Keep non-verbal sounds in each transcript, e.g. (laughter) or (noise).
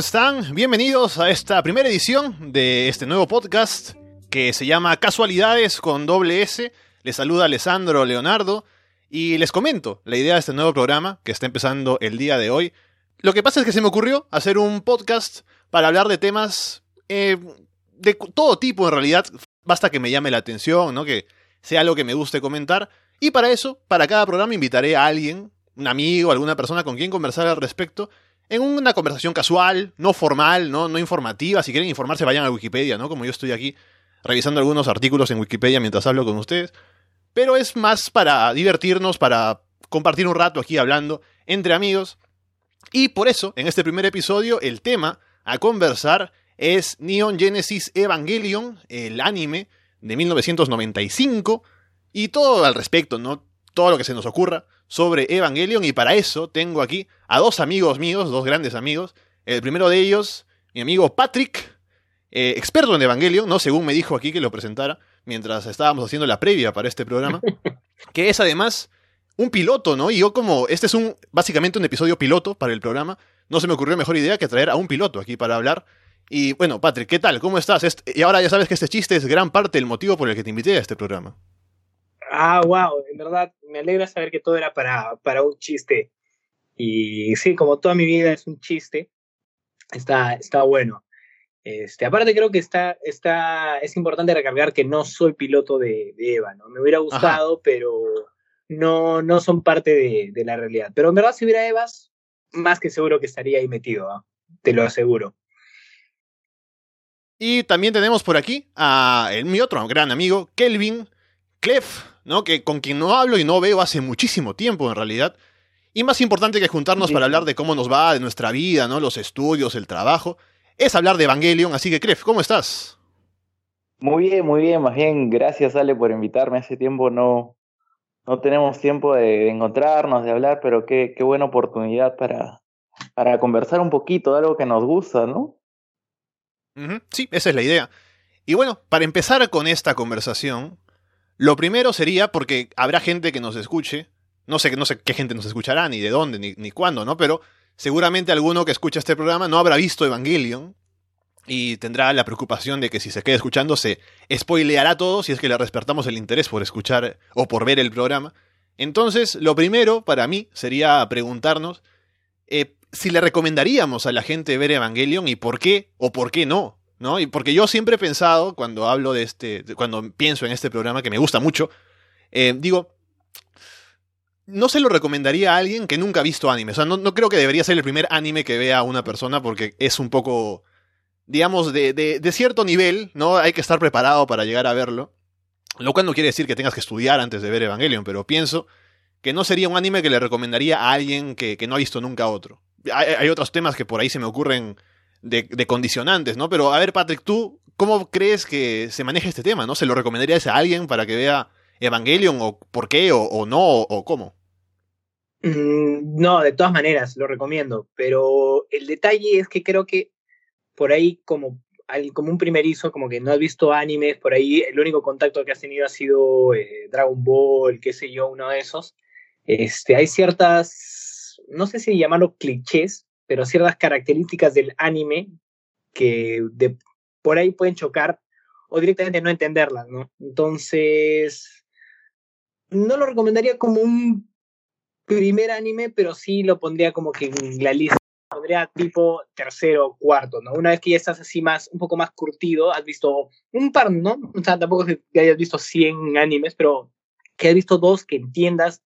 Hola, hola, ¿cómo están? Bienvenidos a esta primera edición de este nuevo podcast que se llama Casualidades con doble S. Les saluda Alessandro Leonardo y les comento la idea de este nuevo programa que está empezando el día de hoy. Lo que pasa es que se me ocurrió hacer un podcast para hablar de temas eh, de todo tipo en realidad. Basta que me llame la atención, ¿no? Que sea algo que me guste comentar. Y para eso, para cada programa invitaré a alguien, un amigo, alguna persona con quien conversar al respecto en una conversación casual, no formal, no, informativa. Si quieren informarse, vayan a Wikipedia, ¿no? Como yo estoy aquí revisando algunos artículos en Wikipedia mientras hablo con ustedes. Pero es más para divertirnos, para compartir un rato aquí hablando entre amigos. Y por eso, en este primer episodio, el tema a conversar es Neon Genesis Evangelion, el anime de 1995, y todo al respecto, ¿no? Todo lo que se nos ocurra sobre Evangelion y para eso tengo aquí a dos amigos míos, dos grandes amigos. El primero de ellos, mi amigo Patrick, eh, experto en Evangelion, ¿no? Según me dijo aquí que lo presentara mientras estábamos haciendo la previa para este programa, (laughs) que es además un piloto, ¿no? Y yo como, este es un, básicamente un episodio piloto para el programa, no se me ocurrió mejor idea que traer a un piloto aquí para hablar. Y bueno, Patrick, ¿qué tal? ¿Cómo estás? y ahora ya sabes que este chiste es gran parte del motivo por el que te invité a este programa. Ah, wow, en verdad me alegra saber que todo era para, para un chiste. Y sí, como toda mi vida es un chiste, está, está bueno. Este, aparte creo que está, está, es importante recargar que no soy piloto de, Eva, ¿no? Me hubiera gustado, pero no, no son parte de, de, la realidad. Pero en verdad si hubiera Evas, más que seguro que estaría ahí metido, ¿ah? te lo aseguro. Y también tenemos por aquí a mi otro gran amigo, Kelvin Clef, ¿no? Que con quien no hablo y no veo hace muchísimo tiempo en realidad. Y más importante que juntarnos para hablar de cómo nos va, de nuestra vida, ¿no? Los estudios, el trabajo, es hablar de Evangelion. Así que, Kref, ¿cómo estás? Muy bien, muy bien. Más bien, gracias, Ale, por invitarme. Hace tiempo no, no tenemos tiempo de, encontrarnos, de hablar, pero qué, qué buena oportunidad para, para conversar un poquito de algo que nos gusta, ¿no? Sí, esa es la idea. Y bueno, para empezar con esta conversación, lo primero sería, porque habrá gente que nos escuche, no sé, no sé qué gente nos escuchará, ni de dónde, ni, cuándo, ¿no? Pero seguramente alguno que escucha este programa no habrá visto Evangelion y tendrá la preocupación de que si se queda escuchando se spoileará todo si es que le despertamos el interés por escuchar o por ver el programa. Entonces, lo primero para mí sería preguntarnos eh, si le recomendaríamos a la gente ver Evangelion y por qué o por qué no. ¿No? Y porque yo siempre he pensado, cuando hablo de este, cuando pienso en este programa, que me gusta mucho, eh, digo, no se lo recomendaría a alguien que nunca ha visto anime. O sea, no, creo que debería ser el primer anime que vea una persona porque es un poco, digamos, de, de, cierto nivel, ¿no? Hay que estar preparado para llegar a verlo. Lo cual no quiere decir que tengas que estudiar antes de ver Evangelion, pero pienso que no sería un anime que le recomendaría a alguien que, que no ha visto nunca otro. Hay, otros temas que por ahí se me ocurren de, condicionantes, ¿no? Pero a ver, Patrick, ¿tú cómo crees que se maneja este tema, ¿no? ¿Se lo recomendarías a alguien para que vea Evangelion o por qué o, no o, cómo? Mm, no, de todas maneras, lo recomiendo, pero el detalle es que creo que por ahí como, como un primerizo, como que no has visto animes, por ahí el único contacto que has tenido ha sido eh, Dragon Ball, qué sé yo, uno de esos. Este, hay ciertas, no sé si llamarlo clichés, pero ciertas características del anime que de, por ahí pueden chocar o directamente no entenderlas, ¿no? Entonces, no lo recomendaría como un primer anime, pero sí lo pondría como que en la lista pondría tipo tercero o cuarto, ¿no? Una vez que ya estás así más, un poco más curtido, has visto un par, ¿no? O sea, tampoco que hayas visto 100 animes, pero que has visto dos que entiendas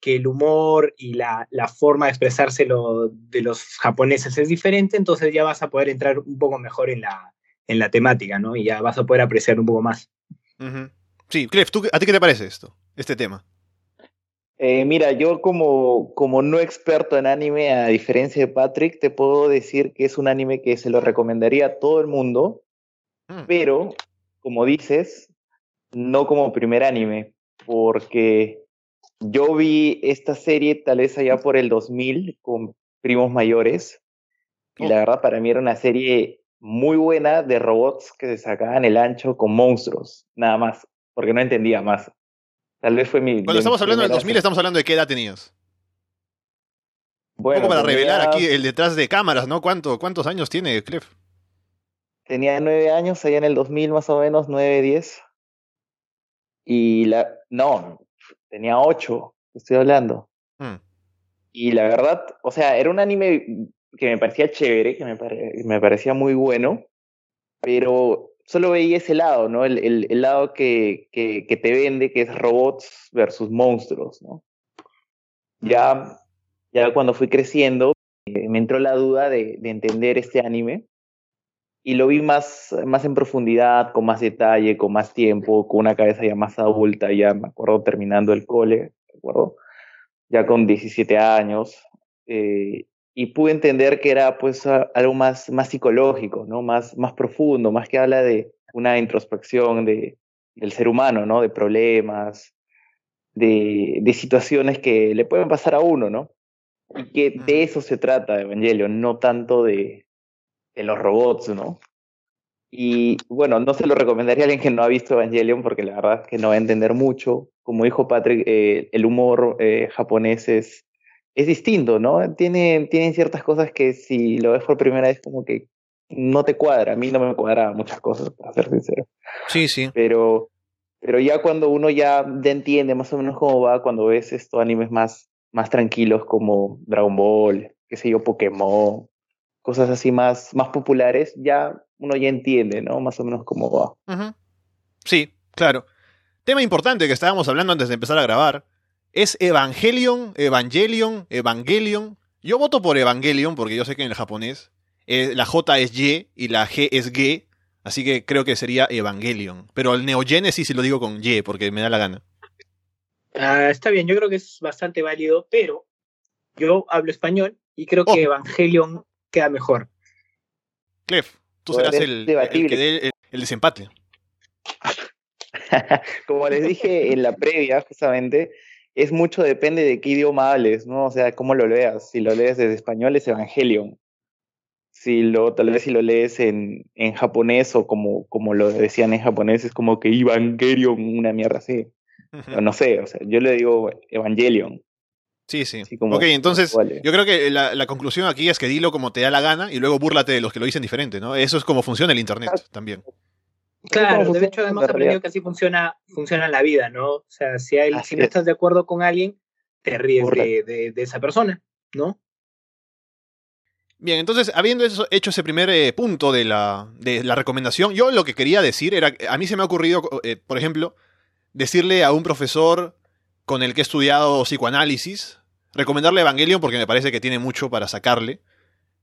que el humor y la, la forma de expresárselo de los japoneses es diferente, entonces ya vas a poder entrar un poco mejor en la, en la temática, ¿no? Y ya vas a poder apreciar un poco más. Sí, Clef, ¿a ti qué te parece esto, este tema? Eh, mira, yo como, como no experto en anime, a diferencia de Patrick, te puedo decir que es un anime que se lo recomendaría a todo el mundo, mm. pero, como dices, no como primer anime, porque yo vi esta serie tal vez allá por el 2000 con primos mayores y la verdad para mí era una serie muy buena de robots que se sacaban el ancho con monstruos, nada más, porque no entendía más. Tal vez fue mi... Cuando estamos hablando del 2000 estamos hablando de qué edad tenías. Bueno, Un poco para revelar aquí el detrás de cámaras, ¿no? ¿Cuánto, ¿Cuántos años tiene Clef? Tenía nueve años, allá en el 2000 más o menos, nueve, diez. Y la... No, tenía ocho, estoy hablando. Hmm. Y la verdad, o sea, era un anime que me parecía chévere, que me, me parecía muy bueno, pero solo veía ese lado, ¿no? El, el, el lado que, que, que, te vende, que es robots versus monstruos, ¿no? Ya, ya cuando fui creciendo, me entró la duda de, de, entender este anime y lo vi más, más en profundidad, con más detalle, con más tiempo, con una cabeza ya más adulta, ya me acuerdo terminando el cole, ¿de acuerdo? Ya con 17 años. Eh, y pude entender que era pues algo más, más psicológico, ¿no? Más, más profundo, más que habla de una introspección de, del ser humano, ¿no? De problemas, de, de situaciones que le pueden pasar a uno, ¿no? Y que de eso se trata Evangelion, no tanto de, de los robots, ¿no? Y bueno, no se lo recomendaría a alguien que no ha visto Evangelion porque la verdad es que no va a entender mucho. Como dijo Patrick, eh, el humor eh, japonés es, es distinto, ¿no? Tiene, tienen ciertas cosas que si lo ves por primera vez como que no te cuadra. A mí no me cuadra muchas cosas, para ser sincero. Sí, sí. Pero, pero ya cuando uno ya, entiende más o menos cómo va, cuando ves estos animes más, más tranquilos como Dragon Ball, qué sé yo, Pokémon, cosas así más, más populares, ya uno ya entiende, ¿no? Más o menos cómo va. Sí, claro. Tema importante que estábamos hablando antes de empezar a grabar es Evangelion, Evangelion, Evangelion. Yo voto por Evangelion porque yo sé que en el japonés eh, la J es Y y la G es G, así que creo que sería Evangelion. Pero el Neogénesis sí lo digo con Y porque me da la gana. Ah, está bien, yo creo que es bastante válido, pero yo hablo español y creo que oh. Evangelion queda mejor. Clef, tú serás el, el, el desempate. (laughs) Como les dije en la previa, justamente, es mucho depende de qué idioma hables, ¿no? O sea, cómo lo leas. Si lo lees desde español es Evangelion. Si lo, tal vez si lo lees en, en japonés o como, como lo decían en japonés, es como que Evangelion, una mierda así. no sé, o sea, yo le digo Evangelion. Sí, sí. ok, entonces yo creo que la, la, conclusión aquí es que dilo como te da la gana y luego búrlate de los que lo dicen diferente, ¿no? Eso es como funciona el Internet también. Claro, de hecho hemos aprendido que así funciona, funciona la vida, ¿no? O sea, si, hay, si no estás de acuerdo con alguien, te ríes de, de, esa persona, ¿no? Bien, entonces, habiendo hecho ese primer eh, punto de la, de la recomendación, yo lo que quería decir era, a mí se me ha ocurrido, eh, por ejemplo, decirle a un profesor con el que he estudiado psicoanálisis, recomendarle Evangelion porque me parece que tiene mucho para sacarle,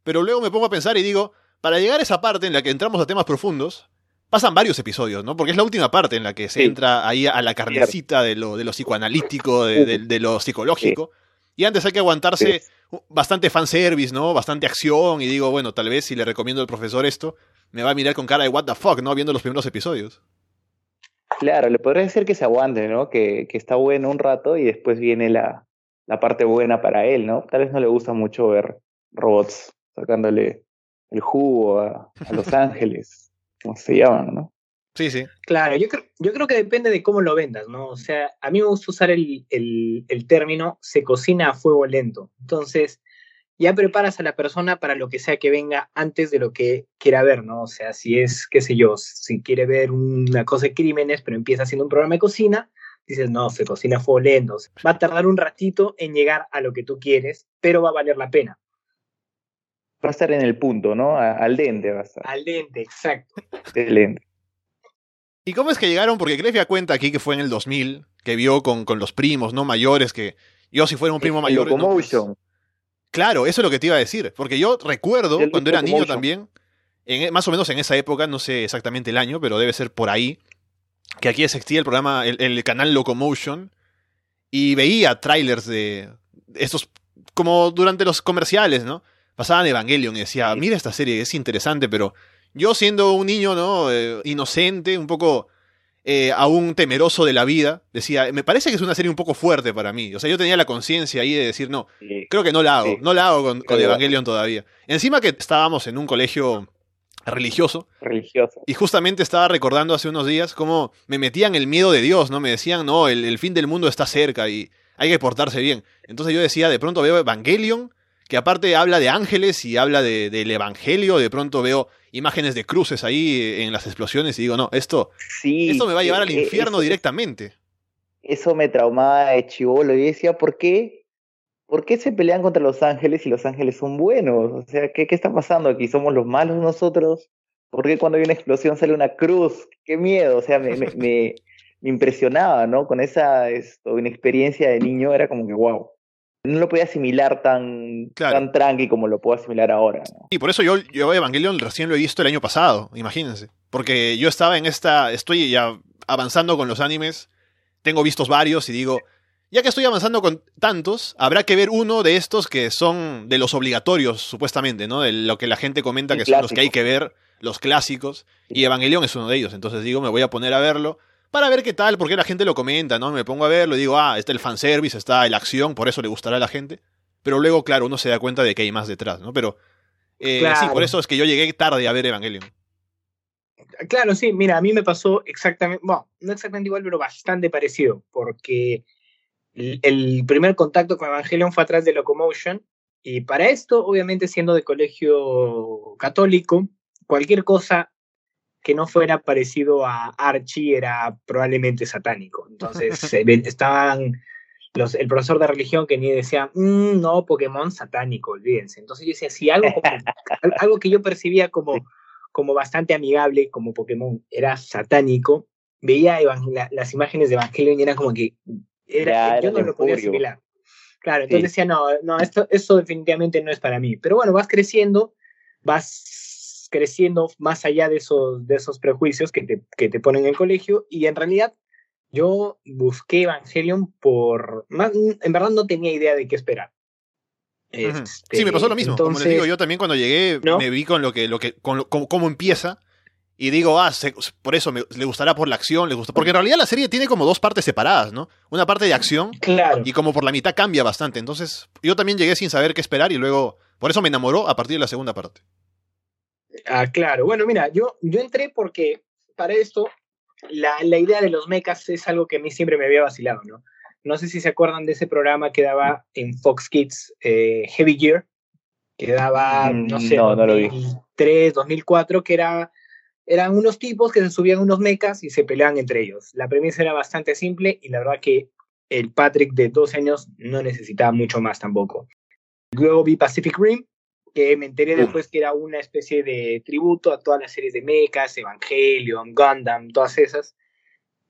pero luego me pongo a pensar y digo, para llegar a esa parte en la que entramos a temas profundos, pasan varios episodios, ¿no? Porque es la última parte en la que se entra ahí a la carnecita de lo, de lo psicoanalítico, de, lo psicológico. Y antes hay que aguantarse bastante fanservice, ¿no? Bastante acción. Y digo, bueno, tal vez si le recomiendo al profesor esto, me va a mirar con cara de what the fuck, ¿no? Viendo los primeros episodios. Claro, le podría decir que se aguante, ¿no? Que, que está bueno un rato y después viene la, la parte buena para él, ¿no? Tal vez no le gusta mucho ver robots sacándole el jugo a, a Los (laughs) Ángeles como se llaman, ¿no? Sí, sí. Claro, yo creo, yo creo que depende de cómo lo vendas, ¿no? O sea, a mí me gusta usar el, el, el término se cocina a fuego lento. Entonces, ya preparas a la persona para lo que sea que venga antes de lo que quiera ver, ¿no? O sea, si es, qué sé yo, si quiere ver una cosa de crímenes, pero empieza haciendo un programa de cocina, dices, no, se cocina a fuego lento. Va a tardar un ratito en llegar a lo que tú quieres, pero va a valer la pena va a estar en el punto, ¿no? al dente va a estar. Al dente, exacto. Excelente. ¿Y cómo es que llegaron? Porque Grefia cuenta aquí que fue en el 2000, que vio con, con los primos, ¿no? Mayores, que yo si fuera un primo mayor... Locomotion. claro, eso es lo que te iba a decir. Porque yo recuerdo, cuando era niño también, en, más o menos en esa época, no sé exactamente el año, pero debe ser por ahí, que aquí existía el programa, el, el canal Locomotion, y veía trailers de estos, como durante los comerciales, ¿no? pasaban Evangelion y decía, mira esta serie, es interesante, pero yo siendo un niño, ¿no? Eh, inocente, un poco eh, aún temeroso de la vida, decía, me parece que es una serie un poco fuerte para mí. O sea, yo tenía la conciencia ahí de decir, no, creo que no la hago, no la hago con, con Evangelion todavía. Encima que estábamos en un colegio religioso. Religioso. Y justamente estaba recordando hace unos días cómo me metían el miedo de Dios, ¿no? Me decían, no, el, el fin del mundo está cerca y hay que portarse bien. Entonces yo decía, de pronto veo Evangelion que aparte habla de ángeles y habla del evangelio, de pronto veo imágenes de cruces ahí en las explosiones y digo, no, esto, esto me va a llevar al eh, infierno directamente. Eso me traumaba de chivolo y decía, ¿por qué? ¿Por qué se pelean contra los ángeles y los ángeles son buenos? O sea, ¿qué, qué está pasando aquí? ¿Somos los malos nosotros? ¿Por qué cuando hay una explosión sale una cruz? ¡Qué miedo! O sea, me, me, me, (laughs) impresionaba, ¿no? Con esa esto, inexperiencia de niño era como que, wow no lo podía asimilar tan, tan tranqui como lo puedo asimilar ahora. Y por eso yo, yo Evangelion recién lo he visto el año pasado, imagínense. Porque yo estaba en esta, estoy ya avanzando con los animes, tengo vistos varios y digo, ya que estoy avanzando con tantos, habrá que ver uno de estos que son de los obligatorios, supuestamente, ¿no? De lo que la gente comenta que son los que hay que ver, los clásicos. Y Evangelion es uno de ellos. Entonces digo, me voy a poner a verlo para ver qué tal, porque la gente lo comenta, ¿no? Me pongo a verlo y digo, ah, está el fanservice, está la acción, por eso le gustará a la gente. Pero luego, claro, uno se da cuenta de que hay más detrás, ¿no? Pero eh, sí, por eso es que yo llegué tarde a ver Evangelion. Claro, sí, mira, a mí me pasó exactamente, bueno, no exactamente igual, pero bastante parecido, porque el primer contacto con Evangelion fue atrás de Locomotion, y para esto, obviamente siendo de colegio católico, cualquier cosa que no fuera parecido a Archie era probablemente satánico. Entonces (laughs) estaban los, el profesor de religión que ni decía, mm, no, Pokémon satánico, olvídense. Entonces yo decía, si algo, algo que yo percibía como, como bastante amigable, como Pokémon, era satánico, veía las imágenes de Evangelion y era como que era, yo no lo podía asimilar. Claro, entonces decía, no, no, esto, esto definitivamente no es para mí. Pero bueno, vas creciendo, vas creciendo más allá de esos, de esos prejuicios que te, que te ponen en el colegio y en realidad yo busqué Evangelion por... en verdad no tenía idea de qué esperar. Este, sí, me pasó lo mismo. Como les digo, yo también cuando llegué me vi con lo que, lo que, con cómo, empieza y digo, ah, por eso me, le gustará por la acción, le gusta. Porque en realidad la serie tiene como dos partes separadas, ¿no? Una parte de acción claro. y como por la mitad cambia bastante. Entonces, yo también llegué sin saber qué esperar y luego, por eso me enamoró a partir de la segunda parte. Ah, claro. Bueno, mira, yo, yo entré porque para esto la, la, idea de los mechas es algo que a mí siempre me había vacilado, ¿no? No sé si se acuerdan de ese programa que daba en Fox Kids, eh, Heavy Gear, que daba, mm, no sé, no, 2003, 2004, que era, eran unos tipos que se subían unos mechas y se peleaban entre ellos. La premisa era bastante simple y la verdad que el Patrick de dos años no necesitaba mucho más tampoco. Luego vi Pacific Rim, que me enteré después que era una especie de tributo a todas las series de mechas, Evangelion, Gundam, todas esas.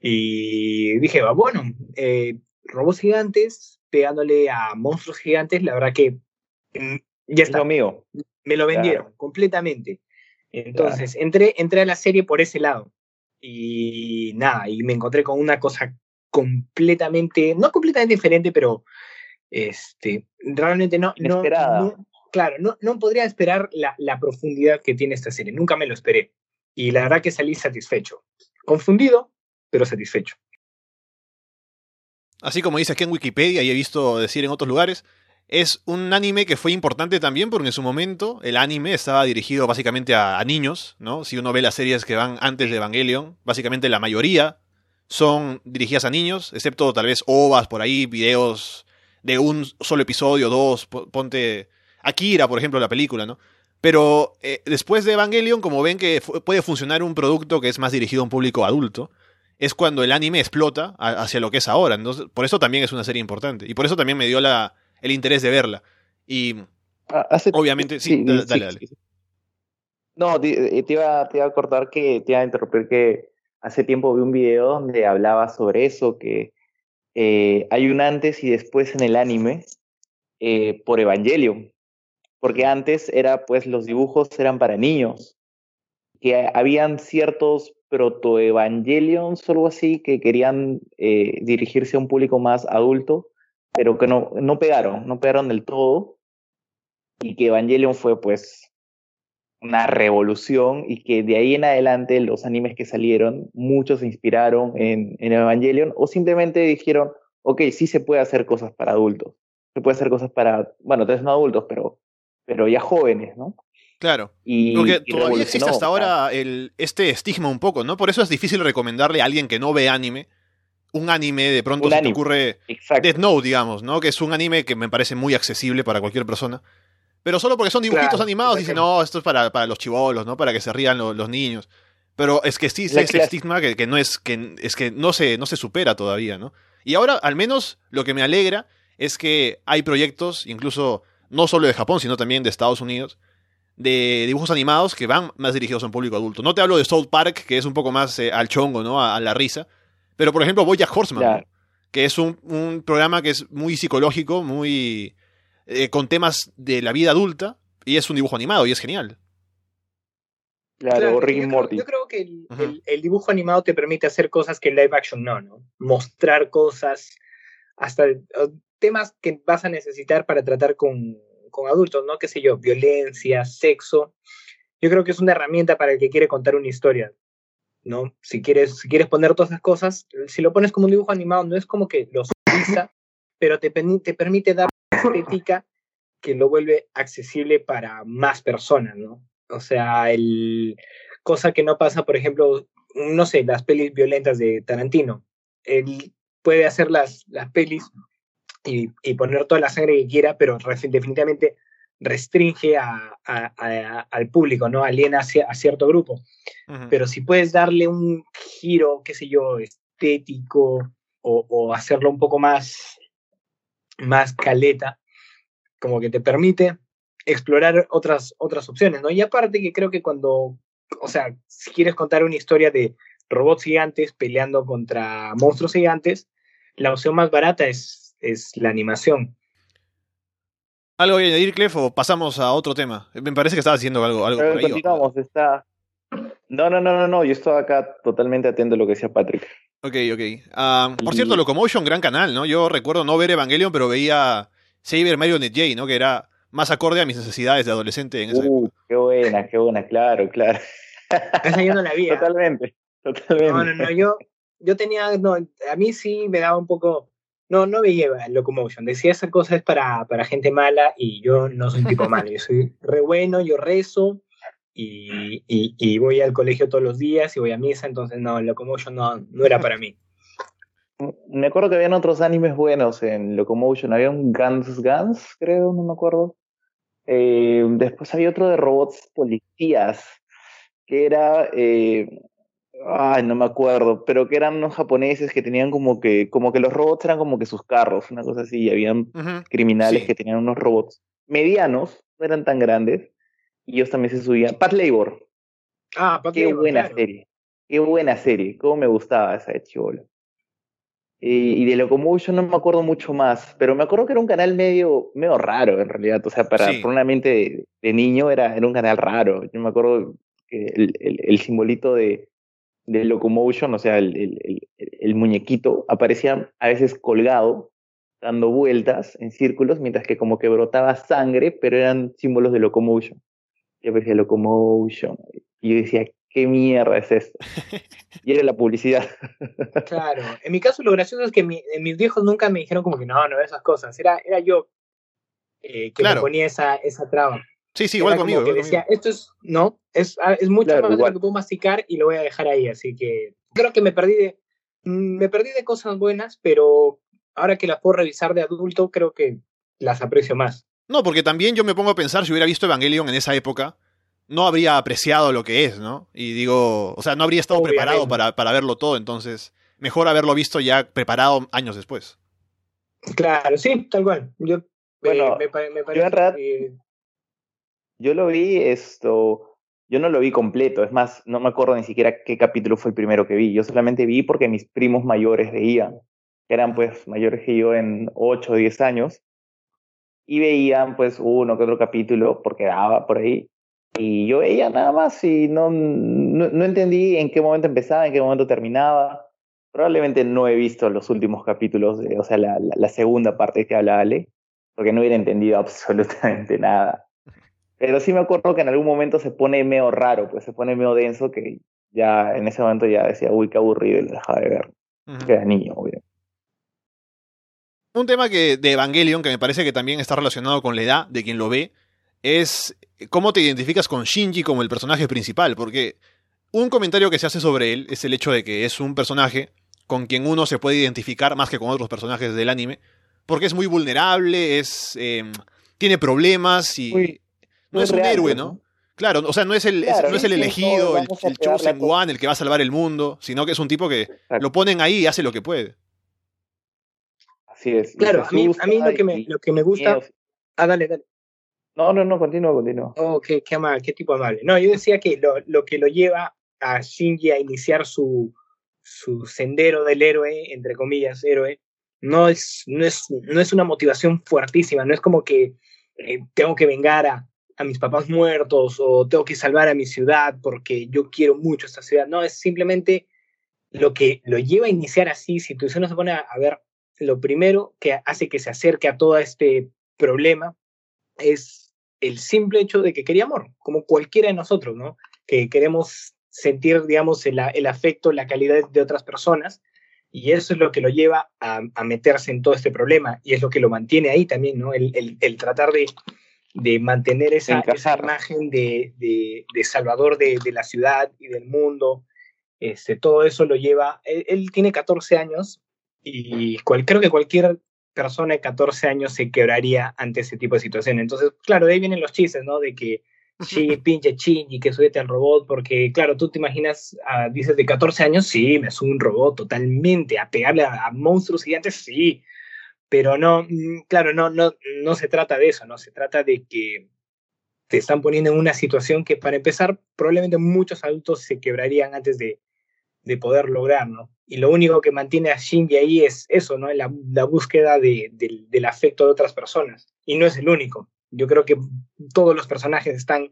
Y dije, va, bueno, eh, robots gigantes pegándole a monstruos gigantes, la verdad que mm, ya está. mío. Me lo vendieron completamente. Entonces, entré, entré a la serie por ese lado. Y nada, y me encontré con una cosa completamente, no completamente diferente, pero este, realmente no, no, no, claro, no, no podría esperar la, la, profundidad que tiene esta serie. Nunca me lo esperé. Y la verdad que salí satisfecho. Confundido, pero satisfecho. Así como dice aquí en Wikipedia y he visto decir en otros lugares, es un anime que fue importante también porque en su momento el anime estaba dirigido básicamente a, niños, ¿no? Si uno ve las series que van antes de Evangelion, básicamente la mayoría son dirigidas a niños, excepto tal vez ovas por ahí, videos de un solo episodio, dos, ponte Akira, por ejemplo, la película, ¿no? Pero eh, después de Evangelion, como ven que puede funcionar un producto que es más dirigido a un público adulto, es cuando el anime explota hacia lo que es ahora. Entonces, por eso también es una serie importante. Y por eso también me dio la, el interés de verla. Y ah, obviamente, sí, dale, dale. No, eh, te, iba, te iba a acordar que te iba a interrumpir que hace tiempo vi un video donde hablaba sobre eso, que eh, hay un antes y después en el anime por Evangelion porque antes era, pues, los dibujos eran para niños, que habían ciertos proto-evangelions o algo así que querían eh, dirigirse a un público más adulto, pero que no, no pegaron, no pegaron del todo, y que Evangelion fue, pues, una revolución y que de ahí en adelante los animes que salieron, muchos se inspiraron en, en Evangelion o simplemente dijeron, ok, sí se puede hacer cosas para adultos, se puede hacer cosas para, bueno, tres no adultos, pero pero ya jóvenes, ¿no? Claro. Y, Porque todavía existe hasta ahora el, este estigma un poco, ¿no? Por eso es difícil recomendarle a alguien que no ve anime un anime, de pronto se te ocurre Death Note, digamos, ¿no? Que es un anime que me parece muy accesible para cualquier persona. Pero solo porque son dibujitos animados dicen, no, esto es para, para los chivolos, ¿no? Para que se rían los niños. Pero es que sí, ese estigma que, que, no es, que es que no se, no se supera todavía, ¿no? Y ahora, al menos, lo que me alegra es que hay proyectos, incluso no solo de Japón, sino también de Estados Unidos, de dibujos animados que van más dirigidos a un público adulto. No te hablo de South Park, que es un poco más eh, al chongo, ¿no? A, la risa. Pero, por ejemplo, Bojack Horseman, que es un, un, programa que es muy psicológico, muy eh, con temas de la vida adulta y es un dibujo animado y es genial. Claro, Rick Morty. yo creo que el, dibujo animado te permite hacer cosas que el live action no, ¿no? Mostrar cosas, hasta temas que vas a necesitar para tratar con, con adultos, ¿no? Qué sé yo, violencia, sexo. Yo creo que es una herramienta para el que quiere contar una historia, ¿no? Si quieres, si quieres poner todas esas cosas, si lo pones como un dibujo animado, no es como que lo utiliza, (laughs) pero te, te permite dar estética que lo vuelve accesible para más personas, ¿no? O sea, el cosa que no pasa, por ejemplo, no sé, las pelis violentas de Tarantino. Él puede hacer las, las pelis y, y poner toda la sangre que quiera, pero definitivamente restringe a, al público, ¿no? Aliena a, cierto grupo. Pero si puedes darle un giro, qué sé yo, estético o, o hacerlo un poco más más caleta, como que te permite explorar otras, otras opciones, ¿no? Y aparte que creo que cuando, o sea, si quieres contar una historia de robots gigantes peleando contra monstruos gigantes, la opción más barata es, es la animación. ¿Algo que añadir, Clef, o pasamos a otro tema? Me parece que estabas haciendo algo, algo por ahí, está... No, no, no, no, no, yo estaba acá totalmente atento a lo que decía Patrick. Ok, ok. Ah, por cierto, Locomotion, gran canal, ¿no? Yo recuerdo no ver Evangelion, pero veía Saber Marionette J, ¿no? Que era más acorde a mis necesidades de adolescente en esa uh, Qué buena, qué buena, claro, claro. Estás yendo la vida. (laughs) Totalmente, totalmente. No, no, no, yo, yo tenía, no, a mí sí me daba un poco, no, no veía Locomotion, decía esa cosa es para, para gente mala y yo no soy un tipo malo, yo soy re bueno, yo rezo, y, y, voy al colegio todos los días y voy a misa, entonces no, Locomotion no, no era para mí. (laughs) Me acuerdo que habían otros animes buenos en Locomotion, había un Guns Guns, creo, no me acuerdo. Eh, después había otro de robots policías, que era, eh, ay, no me acuerdo, pero que eran unos japoneses que tenían como que, como que los robots eran como que sus carros, una cosa así, y habían criminales que tenían unos robots medianos, no eran tan grandes, y ellos también se subían. Pat Labor. Ah, Pat Qué buena serie. Qué buena serie. Cómo me gustaba esa de Chivolo. Y, de Locomotion no me acuerdo mucho más, pero me acuerdo que era un canal medio, medio raro en realidad. O sea, para, una mente de, niño era, era un canal raro. Yo me acuerdo que el, el, el simbolito de, de Locomotion, o sea, el, el, el, muñequito, aparecía a veces colgado, dando vueltas en círculos, mientras que como que brotaba sangre, pero eran símbolos de Locomotion yo decía Locomotion. Y yo decía, ¿qué mierda es esto? y era la publicidad. (laughs) claro. En mi caso, lo gracioso es que mis viejos nunca me dijeron como que no, no, esas cosas. Era, era yo eh, que me ponía esa, esa traba. Sí, sí, igual conmigo. Que decía, esto es, no, es, ah, es mucho más de lo que puedo masticar y lo voy a dejar ahí. Así que creo que me perdí de, mm, me perdí de cosas buenas, pero ahora que las puedo revisar de adulto, creo que las aprecio más. No, porque también yo me pongo a pensar, si hubiera visto Evangelion en esa época, no habría apreciado lo que es, ¿no? Y digo, o sea, no habría estado preparado para, para verlo todo, entonces, mejor haberlo visto ya preparado años después. Claro, sí, tal cual. Yo, bueno, me, yo, yo lo vi esto, yo no lo vi completo, es más, no me acuerdo ni siquiera qué capítulo fue el primero que vi, yo solamente vi porque mis primos mayores veían, que eran pues mayores que yo en 8 o 10 años, y veían pues uno que otro capítulo porque daba por ahí y yo veía nada más y no, no, entendí en qué momento empezaba, en qué momento terminaba. Probablemente no he visto los últimos capítulos, de, o sea, la, la, segunda parte que habla Ale, porque no hubiera entendido (laughs) absolutamente nada. Pero sí me acuerdo que en algún momento se pone medio raro, pues se pone medio denso, que ya en ese momento ya decía, uy, qué aburrido, y lo dejaba de ver. Que era niño, obvio. Un tema que, de Evangelion que me parece que también está relacionado con la edad de quien lo ve es cómo te identificas con Shinji como el personaje principal, porque un comentario que se hace sobre él es el hecho de que es un personaje con quien uno se puede identificar más que con otros personajes del anime, porque es muy vulnerable, es, em, tiene problemas y no es un héroe, ¿no? Claro, o sea, no es el, no es el elegido, el, el chosen one, el que va a salvar el mundo, sino que es un tipo que lo ponen ahí y hace lo que puede. Así es. Claro, a mí, a mí lo, que me, lo que me gusta... Ah, dale, dale. No, no, no, continúa, continúa. Oh, qué, qué amable, qué tipo amable. No, yo decía que lo, lo que lo lleva a Shinji a iniciar su, su sendero del héroe, entre comillas, héroe, no es, no es, no es una motivación fuertísima, no es como que eh, tengo que vengar a, a mis papás muertos o tengo que salvar a mi ciudad porque yo quiero mucho esta ciudad. No, es simplemente lo que lo lleva a iniciar así. Si tú no se pone a, ver, lo primero que hace que se acerque a todo este problema es el simple hecho de que quería amor, como cualquiera de nosotros, ¿no? Que queremos sentir, digamos, el, afecto, la calidad de otras personas. Y eso es lo que lo lleva a, meterse en todo este problema y es lo que lo mantiene ahí también, ¿no? El tratar de, de mantener esa, esa imagen de, de, de Salvador de, de, la ciudad y del mundo. Este, todo eso lo lleva, él, tiene 14 años y cual, creo que cualquier persona de 14 años se quebraría ante ese tipo de situación. Entonces, claro, de ahí vienen los chistes, ¿no? De que sí, (laughs) pinche y que súbete al robot, porque claro, tú te imaginas, uh, dices de 14 años, sí, me subo un robot totalmente, a pegarle a, a monstruos gigantes, sí, pero no, mm, claro, no, no, no se trata de eso, no se trata de que te están poniendo en una situación que para empezar probablemente muchos adultos se quebrarían antes de, de poder lograr, ¿no? Y lo único que mantiene a Shinji ahí es eso, ¿no? La, la búsqueda de, de, del afecto de otras personas. Y no es el único. Yo creo que todos los personajes están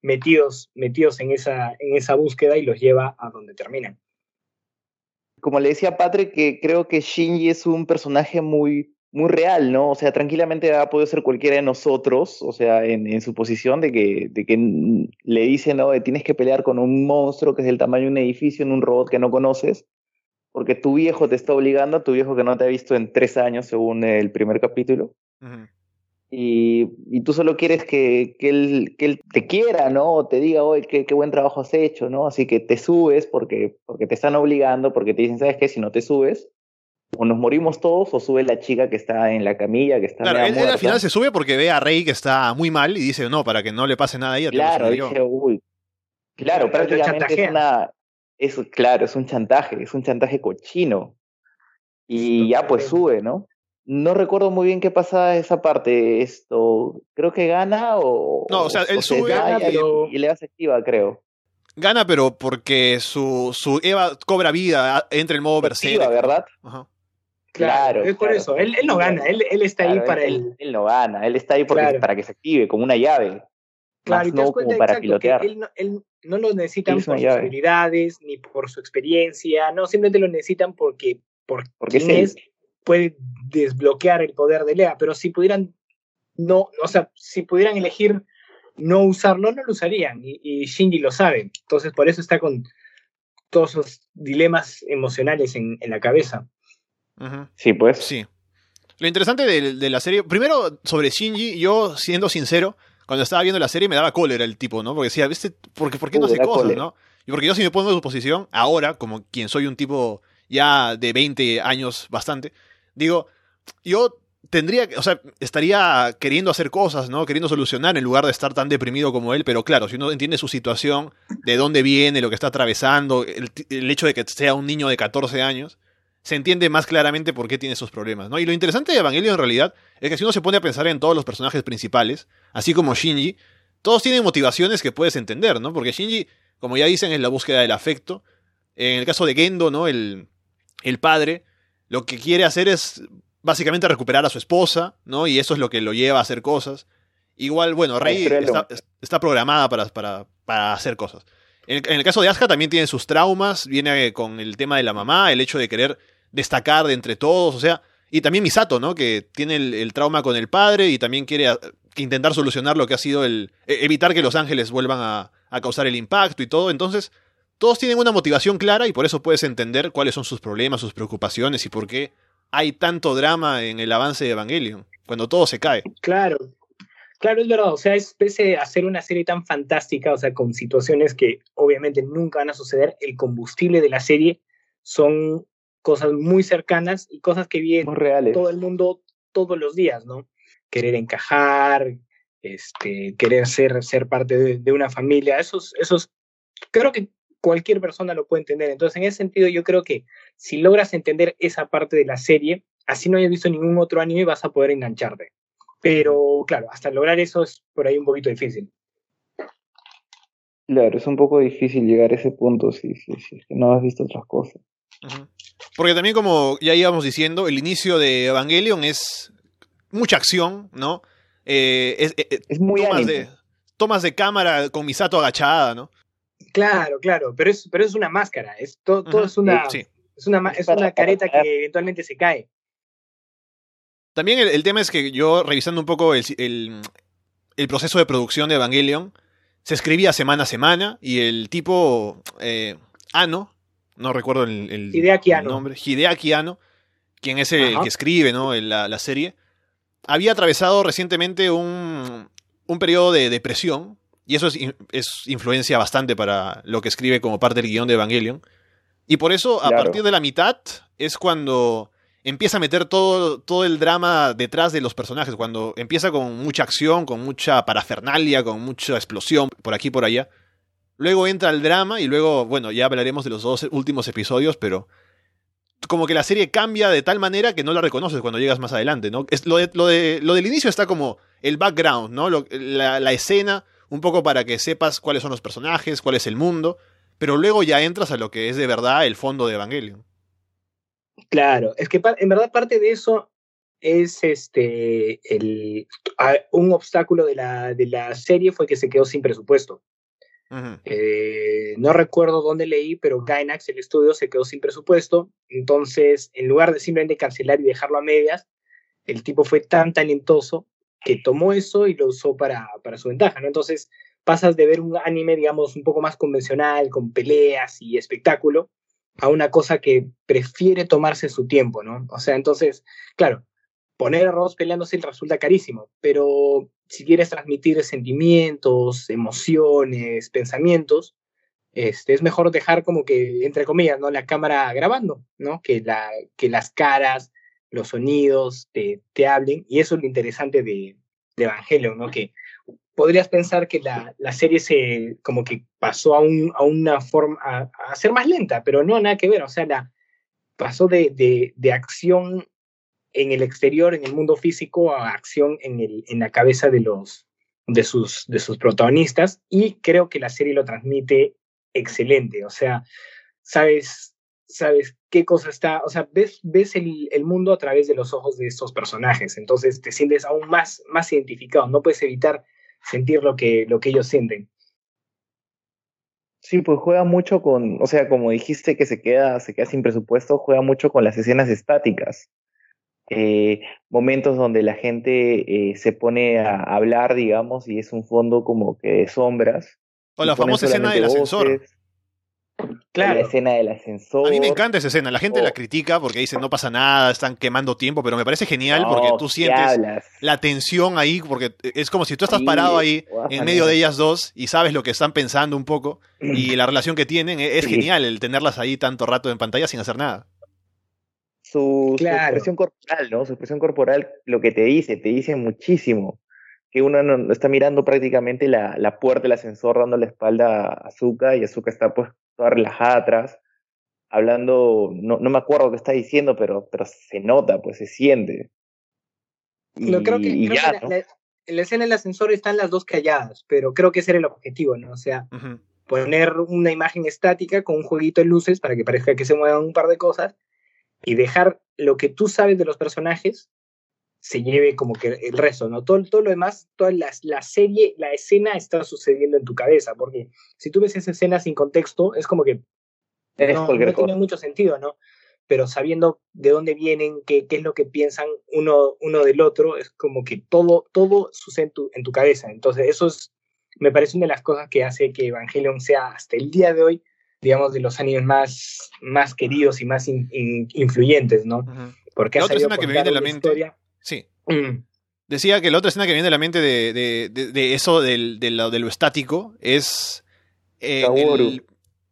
metidos, metidos en, esa, en esa búsqueda y los lleva a donde terminan como le decía Patrick, que creo que Shinji es un personaje muy, muy real, ¿no? O sea, tranquilamente ha podido ser cualquiera de nosotros, o sea, en, en su posición de que, de que le dicen, ¿no? De tienes que pelear con un monstruo que es del tamaño de un edificio en un robot que no conoces, porque tu viejo te está obligando, tu viejo que no te ha visto en tres años, según el primer capítulo. Uh -huh y, y, tú solo quieres que, que, él, que él te quiera, ¿no? O te diga, oye, qué, qué, buen trabajo has hecho, ¿no? Así que te subes porque, porque te están obligando, porque te dicen, ¿sabes qué? Si no te subes, o nos morimos todos, o sube la chica que está en la camilla, que está Claro, él, él, al final se sube porque ve a Rey que está muy mal y dice, no, para que no le pase nada a ella. Claro, dice, uy. Claro, prácticamente es una... Es, claro, es un chantaje, es un chantaje cochino. Y ya pues sube, ¿no? No recuerdo muy bien qué pasa esa parte. Esto, creo que gana o. No, o sea, él o sube gana, pero... y, y, le hace activa, creo. Gana, pero porque su, su Eva cobra vida, entra en modo berserker. ¿verdad? Ajá. Claro, claro, es por claro. eso. Él, él, no gana, él, él está claro, ahí para él, él. Él no gana, él está ahí porque, para que se active, como una llave. Claro, más no como para pilotear. Él no, él no lo necesitan por sus llave. habilidades ni por su experiencia, no, simplemente lo necesitan porque, por porque es, puede desbloquear el poder de Lea, pero si pudieran no, o sea, si pudieran elegir no usarlo, no lo usarían, y, y Shinji lo sabe, entonces por eso está con todos esos dilemas emocionales en, en la cabeza. Uh -huh. Sí, pues. Sí. Lo interesante de, de, la serie, primero sobre Shinji, yo siendo sincero, cuando estaba viendo la serie me daba cólera el tipo, ¿no? Porque decía, ¿viste? ¿Por qué, por qué no hace cosas, cólera. no? Y porque yo si me pongo en su posición, ahora, como quien soy un tipo ya de 20 años bastante, digo, yo tendría, o sea, estaría queriendo hacer cosas, ¿no? Queriendo solucionar en lugar de estar tan deprimido como él, pero claro, si uno entiende su situación, de dónde viene, lo que está atravesando, el, el hecho de que sea un niño de 14 años, se entiende más claramente por qué tiene esos problemas, ¿no? Y lo interesante de Evangelio en realidad es que si uno se pone a pensar en todos los personajes principales, así como Shinji, todos tienen motivaciones que puedes entender, ¿no? Porque Shinji, como ya dicen, es la búsqueda del afecto. En el caso de Gendo, ¿no? El, el padre, lo que quiere hacer es básicamente recuperar a su esposa, ¿no? Y eso es lo que lo lleva a hacer cosas. Igual, bueno, Rey está, está, programada para, para, para hacer cosas. En el, en el, caso de Asuka también tiene sus traumas, viene con el tema de la mamá, el hecho de querer destacar de entre todos, o sea, y también Misato, ¿no? Que tiene el, trauma con el padre y también quiere ah, intentar solucionar lo que ha sido el... E, evitar que los ángeles vuelvan a, causar el impacto y todo, entonces todos tienen una motivación clara y por eso puedes entender cuáles son sus problemas, sus preocupaciones y por qué hay tanto drama en el avance de Evangelion, cuando todo se cae. Claro, claro, es verdad. O sea, es pese a ser una serie tan fantástica, o sea, con situaciones que obviamente nunca van a suceder, el combustible de la serie son cosas muy cercanas y cosas que reales. todo el mundo todos los días, ¿no? querer encajar, este, querer ser, ser parte de, una familia. Esos, esos, creo que cualquier persona lo puede entender. Entonces, en ese sentido, yo creo que si logras entender esa parte de la serie, así no hayas visto ningún otro anime, vas a poder engancharte. Pero claro, hasta lograr eso es por ahí un poquito difícil. Claro, es un poco difícil llegar a ese punto si, sí, sí, no has visto otras cosas. Porque también, como ya íbamos diciendo, el inicio de Evangelion es mucha acción, ¿no? Eh, es, eh, es, muy tomas de, tomas de cámara con Misato agachada, ¿no? Claro, claro, pero es, pero es una máscara, es todo, todo es una, es una, es una careta que eventualmente se cae. También el, tema es que yo, revisando un poco el, el, proceso de producción de Evangelion, se escribía semana a semana y el tipo eh, Ano, no recuerdo el, el, nombre, Hideaki Ano, quien es el, que escribe ¿no? la, la, serie, había atravesado recientemente un, un periodo de depresión, y eso es, es, influencia bastante para lo que escribe como parte del guion de Evangelion. Y por eso, a partir de la mitad, es cuando empieza a meter todo, todo el drama detrás de los personajes, cuando empieza con mucha acción, con mucha parafernalia, con mucha explosión por aquí y por allá. Luego entra el drama y luego, bueno, ya hablaremos de los dos últimos episodios, pero como que la serie cambia de tal manera que no la reconoces cuando llegas más adelante, ¿no? Es, lo, de, lo, de, lo del inicio está como el background, ¿no? la, la escena, un poco para que sepas cuáles son los personajes, cuál es el mundo, pero luego ya entras a lo que es de verdad el fondo de Evangelion. Claro, es que en verdad parte de eso es este el, un obstáculo de la, de la serie fue que se quedó sin presupuesto. Eh, no recuerdo dónde leí, pero Gainax, el estudio, se quedó sin presupuesto. Entonces, en lugar de simplemente cancelar y dejarlo a medias, el tipo fue tan talentoso que tomó eso y lo usó para, para su ventaja. ¿no? Entonces, pasas de ver un anime, digamos, un poco más convencional, con peleas y espectáculo, a una cosa que prefiere tomarse su tiempo, ¿no? O sea, entonces, claro, poner a peleándose resulta carísimo, pero si quieres transmitir sentimientos, emociones, pensamientos, este, es mejor dejar como que, entre comillas, ¿no? La cámara grabando, ¿no? Que, la, que las caras, los sonidos te, te hablen, y eso es lo interesante de, de Evangelion, ¿no? Que podrías pensar que la, la, serie se como que pasó a, un, a una forma, a, ser más lenta, pero no, nada que ver, o sea, la, pasó de, de, de, acción en el exterior, en el mundo físico, a acción en, el, en la cabeza de, los, de, sus, de sus protagonistas, y creo que la serie lo transmite excelente, o sea, sabes, sabes qué cosa está, o sea, ves, ves el, el, mundo a través de los ojos de estos personajes, entonces te sientes aún más, más identificado, no puedes evitar sentir lo que, lo que ellos sienten. Sí, pues juega mucho con, o sea, como dijiste que se queda, se queda sin presupuesto, juega mucho con las escenas estáticas. Eh, momentos donde la gente eh, se pone a hablar, digamos, y es un fondo como que de sombras. O la famosa escena del ascensor. Claro. La escena del ascensor. A mí me encanta esa escena. La gente la critica porque dice no pasa nada, están quemando tiempo, pero me parece genial porque tú sientes la tensión ahí, porque es como si tú estás parado ahí en medio de ellas dos y sabes lo que están pensando un poco y (clears throat) la relación que tienen. E-, es genial el tenerlas ahí tanto rato en pantalla sin hacer nada. Su, su, expresión corporal, ¿no? Su expresión corporal, lo que te dice, te dice muchísimo. Que uno no, está mirando prácticamente la, la puerta del ascensor dando la espalda a Azuka y Azuka está pues toda relajada atrás, hablando, no, no me acuerdo qué está diciendo, pero, pero se nota, pues se siente. no, creo que, en la, escena del ascensor están las dos calladas, pero creo que ese era el objetivo, ¿no? O sea, poner una imagen estática con un jueguito de luces para que parezca que se muevan un par de cosas y dejar lo que tú sabes de los personajes se lleve como que el resto, ¿no? Todo, todo lo demás, toda la, la, serie, la escena está sucediendo en tu cabeza, porque si tú ves esa escena sin contexto, es como que no, tiene mucho sentido, ¿no? Pero sabiendo de dónde vienen, qué, qué es lo que piensan uno, uno del otro, es como que todo, todo sucede en tu, en tu cabeza. Entonces, eso es, me parece una de las cosas que hace que Evangelion sea hasta el día de hoy, digamos, de los animes más, más queridos y más influyentes, ¿no? Porque la otra escena que me viene a la mente. Historia, Sí. Mm. Decía que la otra escena que viene de la mente de, de, de, eso, del, de, lo, de, lo, estático, es. Eh,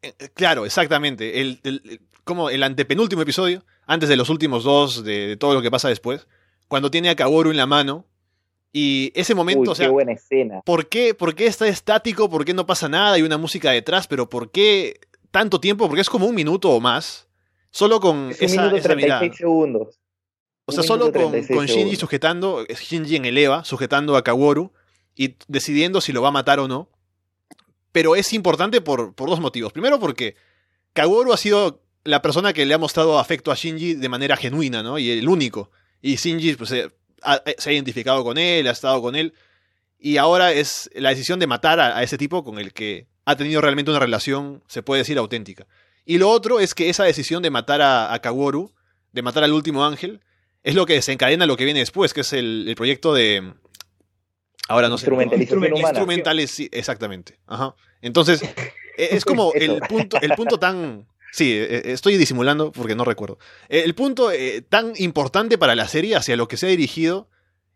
eh, claro, exactamente. El, el, como el antepenúltimo episodio, antes de los últimos dos, de, todo lo que pasa después, cuando tiene a Kaworu en la mano Y ese momento, o sea, qué buena escena. ¿por qué, ¿por qué está estático? ¿Por qué no pasa nada? Hay una música detrás, pero ¿por qué tanto tiempo? Porque es como un minuto o más. Solo con Es un esa, minuto esa 36 mirada. segundos. O sea, Un solo con, 36 con Shinji sujetando, Shinji en el EVA, sujetando a Kaworu y decidiendo si lo va a matar o no. Pero es importante por, por dos motivos. Primero porque Kaworu ha sido la persona que le ha mostrado afecto a Shinji de manera genuina, ¿no? Y el único. Y Shinji pues, se, ha, se ha identificado con él, ha estado con él. Y ahora es la decisión de matar a, a ese tipo con el que ha tenido realmente una relación, se puede decir, auténtica. Y lo otro es que esa decisión de matar a, a Kaworu, de matar al último ángel, es lo que desencadena lo que viene después, que es el, el proyecto de. Ahora no sé. Instrumentalización Instrument- humana. Instrumentales, sí, exactamente. Ajá. Entonces, (laughs) e- es como el punto, el punto tan. Sí, eh, eh, estoy disimulando porque no recuerdo. El punto eh, tan importante para la serie, hacia lo que se ha dirigido,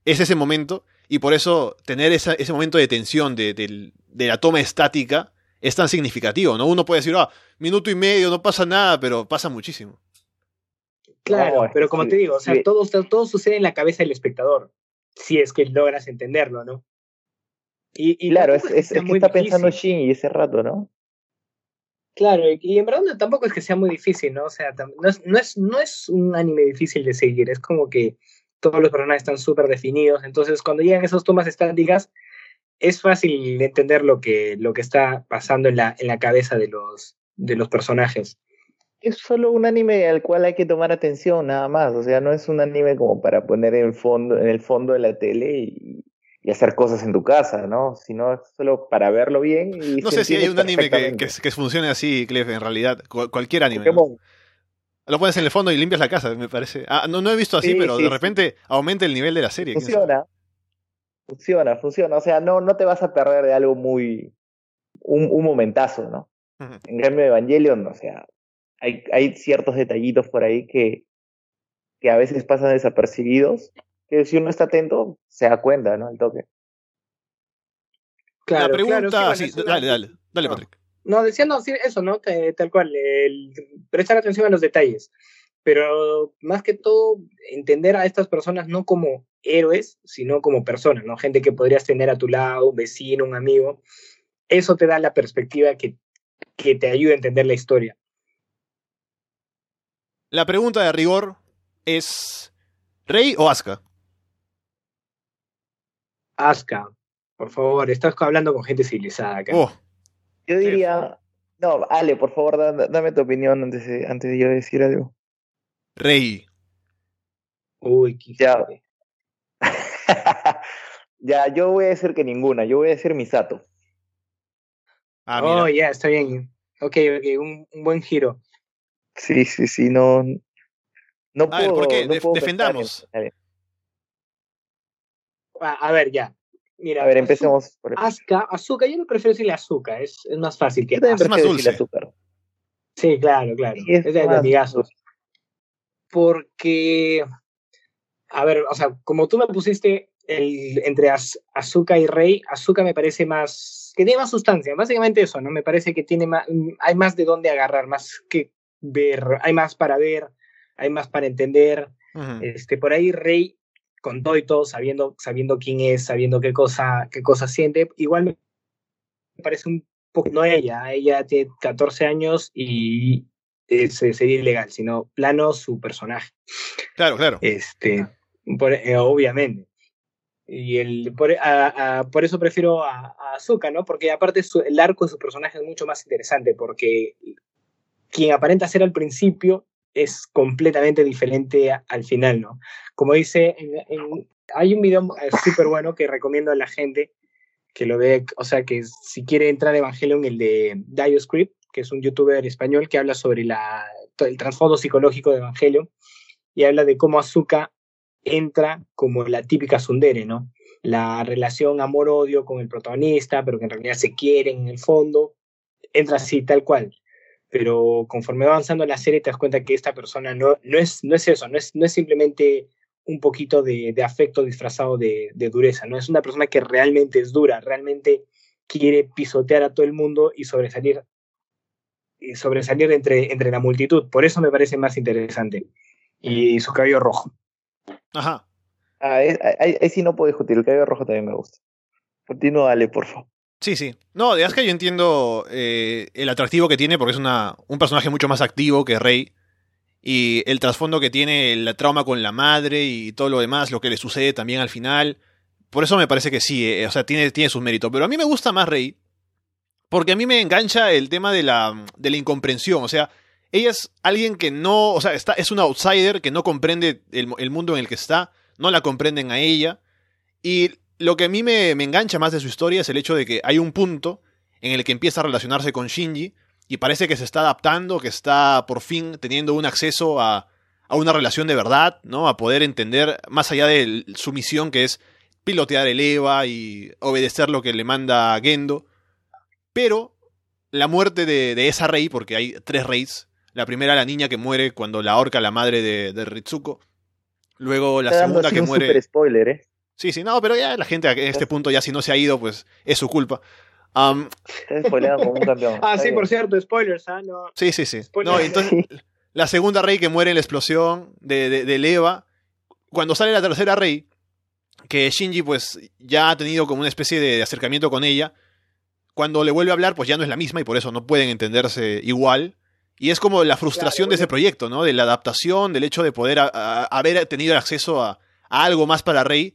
es ese momento. Y por eso tener esa- ese momento de tensión, de, de la toma estática, es tan significativo, ¿no? Uno puede decir, ah, minuto y medio, no pasa nada, pero pasa muchísimo. Claro, pero como sí, te digo, o sea, sí. todo, todo sucede en la cabeza del espectador, si es que logras entenderlo, ¿no? Y, y Claro, es, es, que está pensando difícil. Shinji ese rato, ¿no? Claro, y, y en verdad no- tampoco es que sea muy difícil, ¿no? O sea, no es, no, es, no es un anime difícil de seguir, es como que todos los personajes están súper definidos, entonces cuando llegan esas tomas estáticas, es fácil entender lo que, lo que está pasando en la, en la cabeza de los, de los personajes. Es solo un anime al cual hay que tomar atención, nada más. O sea, no es un anime como para poner en, fondo, en el fondo de la tele y, y hacer cosas en tu casa, ¿no? Sino es solo para verlo bien y No sé si hay un anime que, que, que funcione así, Clef, en realidad. Cu- cualquier anime. Lo pones en el fondo y limpias la casa, me parece. Ah, no, no he visto así, Sí, pero sí, de sí. repente aumenta el nivel de la serie. funciona. Funciona, funciona. O sea, no, no te vas a perder de algo muy. un, un momentazo, ¿no? En cambio, Evangelion, o sea, hay, hay ciertos detallitos por ahí que, que a veces pasan desapercibidos, que si uno está atento, se da cuenta, ¿no? El toque. Claro, la pregunta, claro, sí, dale, dale, dale, No. Patrick. No, decía, no, sí, eso, ¿no? Te- Tal cual, el, prestar atención a los detalles. Pero más que todo, entender a estas personas no como héroes, sino como personas, ¿no? Gente que podrías tener a tu lado, un vecino, un amigo. Eso te da la perspectiva que, que te ayuda a entender la historia. La pregunta de rigor es: ¿Rey o Asuka? Asuka, por favor, estás hablando con gente civilizada acá. Oh, Yo diría. No, Ale, por favor, da- dame tu opinión antes de, antes de yo decir algo. Rey. Uy, qué Ya. Ya, yo voy a decir que ninguna. Yo voy a decir Misato. Ah, mira. Oh, ya, está bien. Ok, ok, un, un buen giro. Sí, sí, sí, no. No A ver, puedo, ¿por qué? no Def- puedo defendamos. en- A, a ver, ya. Mira, A ver, empecemos por Asuka, azúcar, yo no prefiero decirle azúcar, es, es más fácil que Yo también Asuka. Es más prefiero decirle dulce. azúcar. Sí, claro, claro. Sí, es es de, amigazos. Porque, a ver, o sea, como tú me pusiste el, entre Az- Azúcar y Rey, Azúcar me parece más, que tiene más sustancia, básicamente eso, ¿no? Me parece que tiene más, hay más de dónde agarrar, más que ver, hay más para ver, hay más para entender. Este, por ahí Rey, con todo y todo, sabiendo, sabiendo quién es, sabiendo qué cosa, qué cosa siente, igual me parece un poco, no ella, ella tiene 14 años y se- sería ilegal, sino plano su personaje, Claro, claro. este, por- eh, obviamente. Y el, por, por eso prefiero a, a ¿no? Porque aparte el arco de su personaje es mucho más interesante, porque quien aparenta ser al principio es completamente diferente al final, ¿no? Como dice, hay un video eh, súper bueno que recomiendo a la gente que lo ve, o sea, que si quiere entrar a Evangelion, el de Dioscript, que es un youtuber español que habla sobre la, el trasfondo psicológico de Evangelion y habla de cómo Azuka entra como la típica Sundere, ¿no? La relación amor-odio con el protagonista, pero que en realidad se quieren en el fondo, entra así, tal cual pero conforme va avanzando la serie te das cuenta que esta persona no, no, es, no es eso, no es, no es simplemente un poquito de, afecto disfrazado de, de, dureza, no es una persona que realmente es dura, realmente quiere pisotear a todo el mundo y sobresalir, y sobresalir entre, entre la multitud. Por eso me parece más interesante. Y su cabello rojo. Ajá. Ah, ahí, sí no puedo discutir, el cabello rojo también me gusta. Continúa, dale, por favor. Sí, sí. No, de que yo entiendo eh, el atractivo que tiene porque es una, un personaje mucho más activo que Rey. Y el trasfondo que tiene, el trauma con la madre y todo lo demás, lo que le sucede también al final. Por eso me parece que sí, eh, o sea, tiene, tiene sus méritos. Pero a mí me gusta más Rey porque a mí me engancha el tema de la, de la incomprensión. O sea, ella es alguien que no, o sea, está, es un outsider que no comprende el, mundo en el que está, no la comprenden a ella. Y lo que a mí me, engancha más de su historia es el hecho de que hay un punto en el que empieza a relacionarse con Shinji y parece que se está adaptando, que está por fin teniendo un acceso a, a una relación de verdad, ¿no? A poder entender, más allá de su misión que es pilotear el EVA y obedecer lo que le manda Gendo. Pero la muerte de, esa rey, porque hay tres reyes, la primera la niña que muere cuando la ahorca la madre de, de Ritsuko, luego la segunda que muere... Super spoiler, ¿eh? Sí, sí, no, pero ya la gente en (laughs) este punto ya si no se ha ido, pues es su culpa. Um, (laughs) como un campeón. (laughs) Ah, sí, por cierto, spoilers, ¿ah? No. Sí, sí, sí. No, entonces, la segunda rey que muere en la explosión de, de, de Leva, cuando sale la tercera rey, que Shinji pues ya ha tenido como una especie de acercamiento con ella, cuando le vuelve a hablar pues ya no es la misma y por eso no pueden entenderse igual. Y es como la frustración de ese proyecto, ¿no? De la adaptación, del hecho de poder haber tenido acceso a, a, algo más para Rey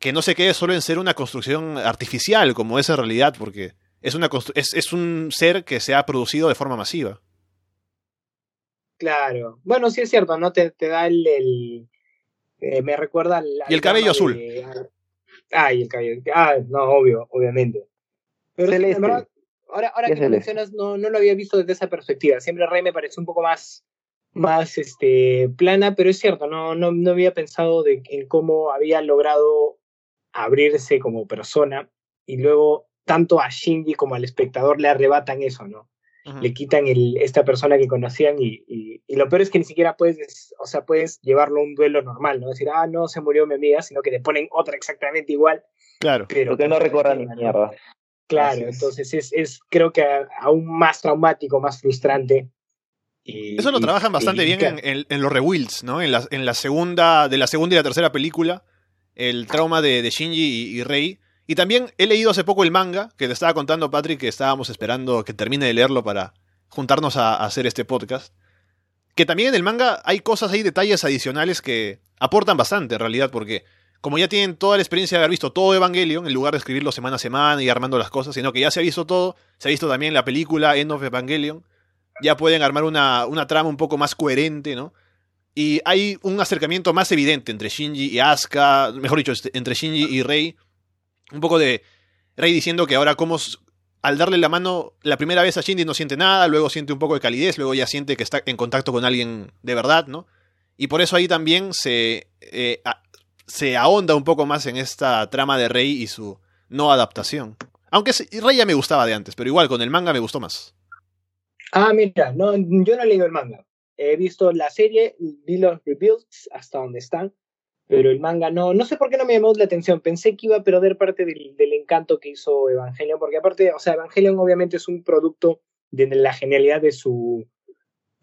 que no se quede solo en ser una construcción artificial, como es en realidad, porque es, una es, es un ser que se ha producido de forma masiva. Claro. Bueno, sí es cierto, ¿no? Te, te da el... Eh, me recuerda al... y el cabello azul. Ah, y el cabello... Ah, no, obvio, obviamente. Pero ahora, ahora que lo mencionas, no, no lo había visto desde esa perspectiva. Siempre Rey me pareció un poco más más este, plana, pero es cierto, no, no, no había pensado de, en cómo había logrado abrirse como persona y luego tanto a Shinji como al espectador le arrebatan eso, ¿no? Le quitan el, esta persona que conocían y, y, lo peor es que ni siquiera puedes, o sea, puedes llevarlo a un duelo normal, ¿no? Decir, ah, no, se murió mi amiga, sino que te ponen otra exactamente igual. Claro. Pero que no recorran ni mierda. Claro, entonces es, es creo que aún más traumático, más frustrante. Y, Eso lo trabajan bastante bien en, en, los rewilds, ¿no? En la, en la segunda, de la segunda y la tercera película, el trauma de, Shinji y, Rei. Y también he leído hace poco el manga, que le estaba contando Patrick que estábamos esperando que termine de leerlo para juntarnos a, hacer este podcast. Que también en el manga hay cosas, hay detalles adicionales que aportan bastante en realidad, porque como ya tienen toda la experiencia de haber visto todo Evangelion, en lugar de escribirlo semana a semana y armando las cosas, sino que ya se ha visto todo, se ha visto también la película End of Evangelion, ya pueden armar una, una trama un poco más coherente, ¿no? Y hay un acercamiento más evidente entre Shinji y Asuka, mejor dicho, este, entre Shinji y Rei. Un poco de Rei diciendo que ahora como al darle la mano la primera vez a Shinji no siente nada, luego siente un poco de calidez, luego ya siente que está en contacto con alguien de verdad, ¿no? Y por eso ahí también se, eh, se ahonda un poco más en esta trama de Rei y su no adaptación. Aunque Rei ya me gustaba de antes, pero igual con el manga me gustó más. Ah, mira, no, yo no he leído el manga. He visto la serie, vi los rebuilds hasta donde están, pero el manga no, no sé por qué no me llamó la atención. Pensé que iba a perder parte del, encanto que hizo Evangelion, porque aparte, o sea, Evangelion obviamente es un producto de la genialidad de su,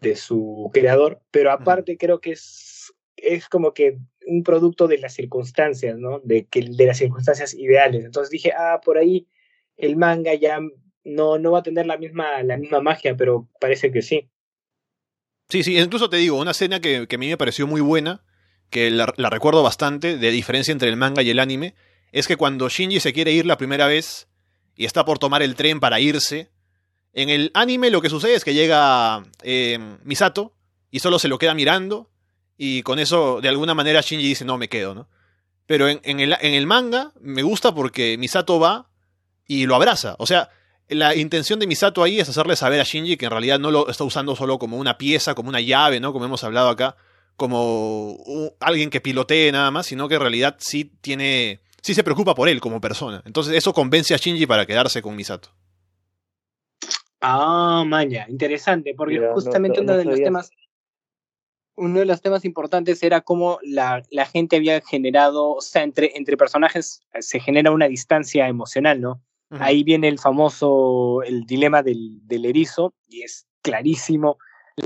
de su creador, pero aparte creo que es, es como que un producto de las circunstancias, ¿no? De, que, de las circunstancias ideales. Entonces dije, ah, por ahí el manga ya no, no va a tener la misma, la misma magia, pero parece que sí. Sí, sí, incluso te digo, una escena que, a mí me pareció muy buena, que la, recuerdo bastante, de diferencia entre el manga y el anime, es que cuando Shinji se quiere ir la primera vez y está por tomar el tren para irse, en el anime lo que sucede es que llega eh, Misato y solo se lo queda mirando y con eso de alguna manera Shinji dice no me quedo, ¿no? Pero en, en, el, en el manga me gusta porque Misato va y lo abraza, o sea, la intención de Misato ahí es hacerle saber a Shinji que en realidad no lo está usando solo como una pieza, como una llave, ¿no? Como hemos hablado acá, como alguien que pilotee nada más, sino que en realidad sí tiene, sí se preocupa por él como persona. Entonces eso convence a Shinji para quedarse con Misato. Ah, maña, interesante, porque justamente uno de los temas, uno de los temas importantes era cómo la, la, gente había generado, o sea, entre, entre personajes se genera una distancia emocional, ¿no? Ahí viene el famoso, el dilema del, del, erizo, y es clarísimo,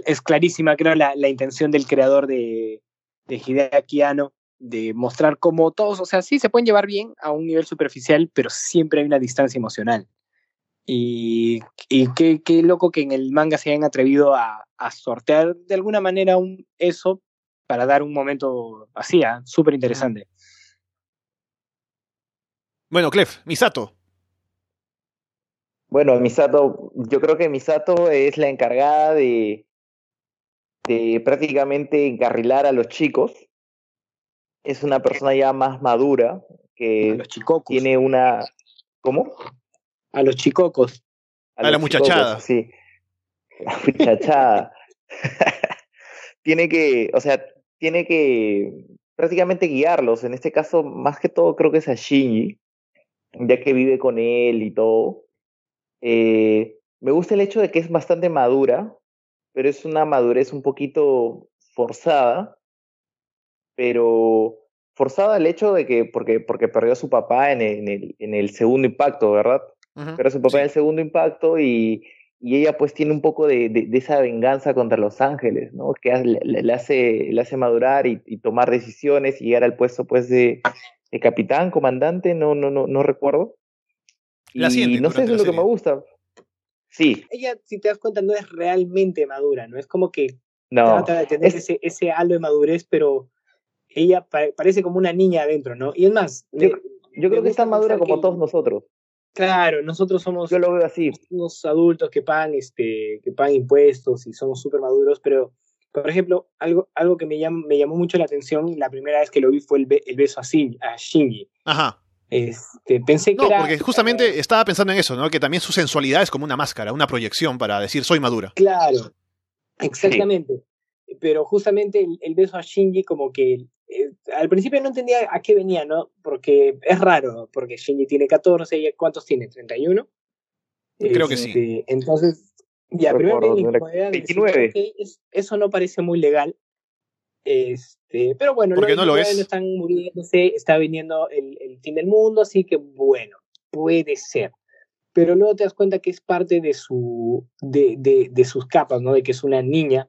es clarísima creo la, la intención del creador de, de Hideaki de mostrar cómo todos, o sea, sí se pueden llevar bien a un nivel superficial, pero siempre hay una distancia emocional. Y, y qué, qué, loco que en el manga se hayan atrevido a, a sortear de alguna manera un, eso para dar un momento así, ¿eh? súper interesante. Bueno, Clef, Misato. Bueno, Misato, yo creo que Misato es la encargada de, de prácticamente encarrilar a los chicos. Es una persona ya más madura que tiene una... ¿Cómo? A los chicocos. A, (laughs) la muchachada. Sí. La muchachada. tiene que, o sea, tiene que prácticamente guiarlos. En este caso, más que todo, creo que es a Shinji, ya que vive con él y todo. Eh, me gusta el hecho de que es bastante madura, pero es una madurez un poquito forzada, pero forzada el hecho de que, porque, porque perdió a su papá en el, en el, segundo impacto, ¿verdad? Pero su papá en el segundo impacto y, y ella pues tiene un poco de, de, esa venganza contra los ángeles, ¿no? Que le, hace, le hace madurar y, y, tomar decisiones y llegar al puesto pues de, de capitán, comandante, no, no, no, no recuerdo. y no sé, eso es lo que me gusta. Sí. Ella, si te das cuenta, no es realmente madura, ¿no? Es como que trata de tener ese, ese halo de madurez, pero ella parece como una niña adentro, ¿no? Y es más... Yo, yo creo que está madura como todos nosotros. Claro, nosotros somos Yo lo veo así. unos adultos que pagan, este, que pagan impuestos y somos súper maduros, pero, por ejemplo, algo, algo que me, me llamó mucho la atención la primera vez que lo vi fue el, el beso a, a Shinji. Ajá. Este, pensé que no, porque justamente estaba pensando en eso, ¿no? Que también su sensualidad es como una máscara, una proyección para decir soy madura. Claro, exactamente. Pero justamente el, el, beso a Shinji como que eh, al principio no entendía a qué venía, ¿no? Porque es raro, porque Shinji tiene 14, y ¿cuántos tiene? ¿31? Creo que sí. Este, entonces, ya, primero 29. eso no parece muy legal. Este, pero bueno, porque no lo es. están muriéndose, está viniendo el, el fin del mundo, así que bueno, puede ser pero luego te das cuenta que es parte de su de, de, de, sus capas, ¿no? De que es una niña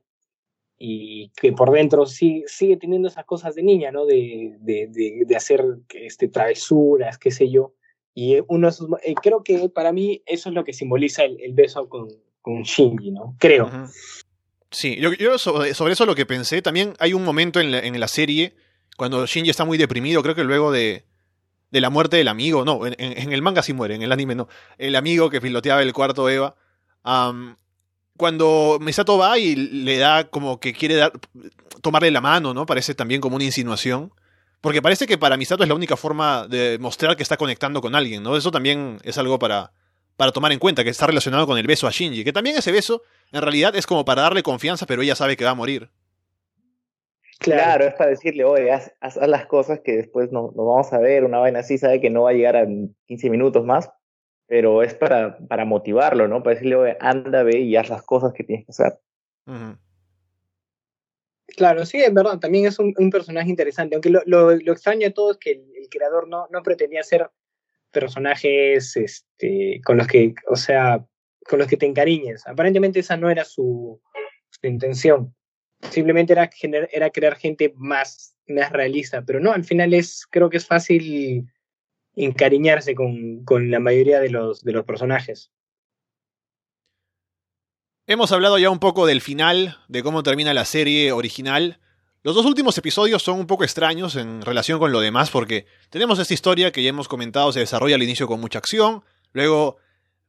y que por dentro sí, sigue teniendo esas cosas de niña, ¿no? De, de, de, hacer este, travesuras, qué sé yo. Y uno eh, creo que para mí eso es lo que simboliza el, beso con, con, Shinji, ¿no? Creo. Sí, yo, sobre, eso lo que pensé, también hay un momento en la, en la, serie cuando Shinji está muy deprimido, creo que luego de, de la muerte del amigo, no, en, el manga sí muere, en el anime no, el amigo que piloteaba el cuarto Eva, cuando Misato va y le da como que quiere dar, tomarle la mano, ¿no? Parece también como una insinuación. Porque parece que para Misato es la única forma de mostrar que está conectando con alguien, ¿no? Eso también es algo para, para tomar en cuenta, que está relacionado con el beso a Shinji. Que también ese beso, en realidad, es como para darle confianza, pero ella sabe que va a morir. Claro, es para decirle, oye, haz, haz las cosas que después nos no vamos a ver, una vaina así, sabe que no va a llegar a 15 minutos más, pero es para, para motivarlo, ¿no? Para decirle, anda, ve y haz las cosas que tienes que hacer. Claro, sí, es verdad, también es un, un personaje interesante, aunque lo, lo, lo, extraño de todo es que el, el, creador no, no pretendía hacer personajes este, con los que, o sea, con los que te encariñes. Aparentemente esa no era su, su intención. Simplemente era, gener, era crear gente más, más realista, pero no, al final es, creo que es fácil encariñarse con, con la mayoría de los, de los personajes. Hemos hablado ya un poco del final, de cómo termina la serie original. Los dos últimos episodios son un poco extraños en relación con lo demás porque tenemos esta historia que ya hemos comentado se desarrolla al inicio con mucha acción, luego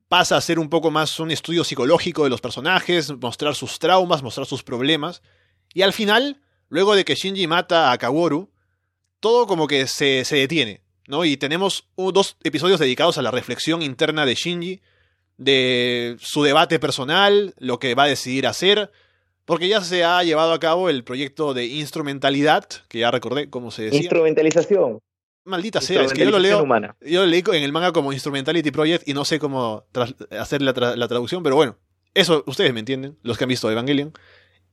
pasa a ser un poco más un estudio psicológico de los personajes, mostrar sus traumas, mostrar sus problemas, y al final, luego de que Shinji mata a Kaworu, todo como que se, se detiene. ¿No? Y tenemos dos episodios dedicados a la reflexión interna de Shinji, de su debate personal, lo que va a decidir hacer, porque ya se ha llevado a cabo el proyecto de instrumentalidad, que ya recordé cómo se decía. Instrumentalización. Maldita sea, es que yo lo leo. Yo lo leí en el manga como Instrumentality Project y no sé cómo hacer la, tra la, traducción, pero bueno, eso ustedes me entienden, los que han visto Evangelion.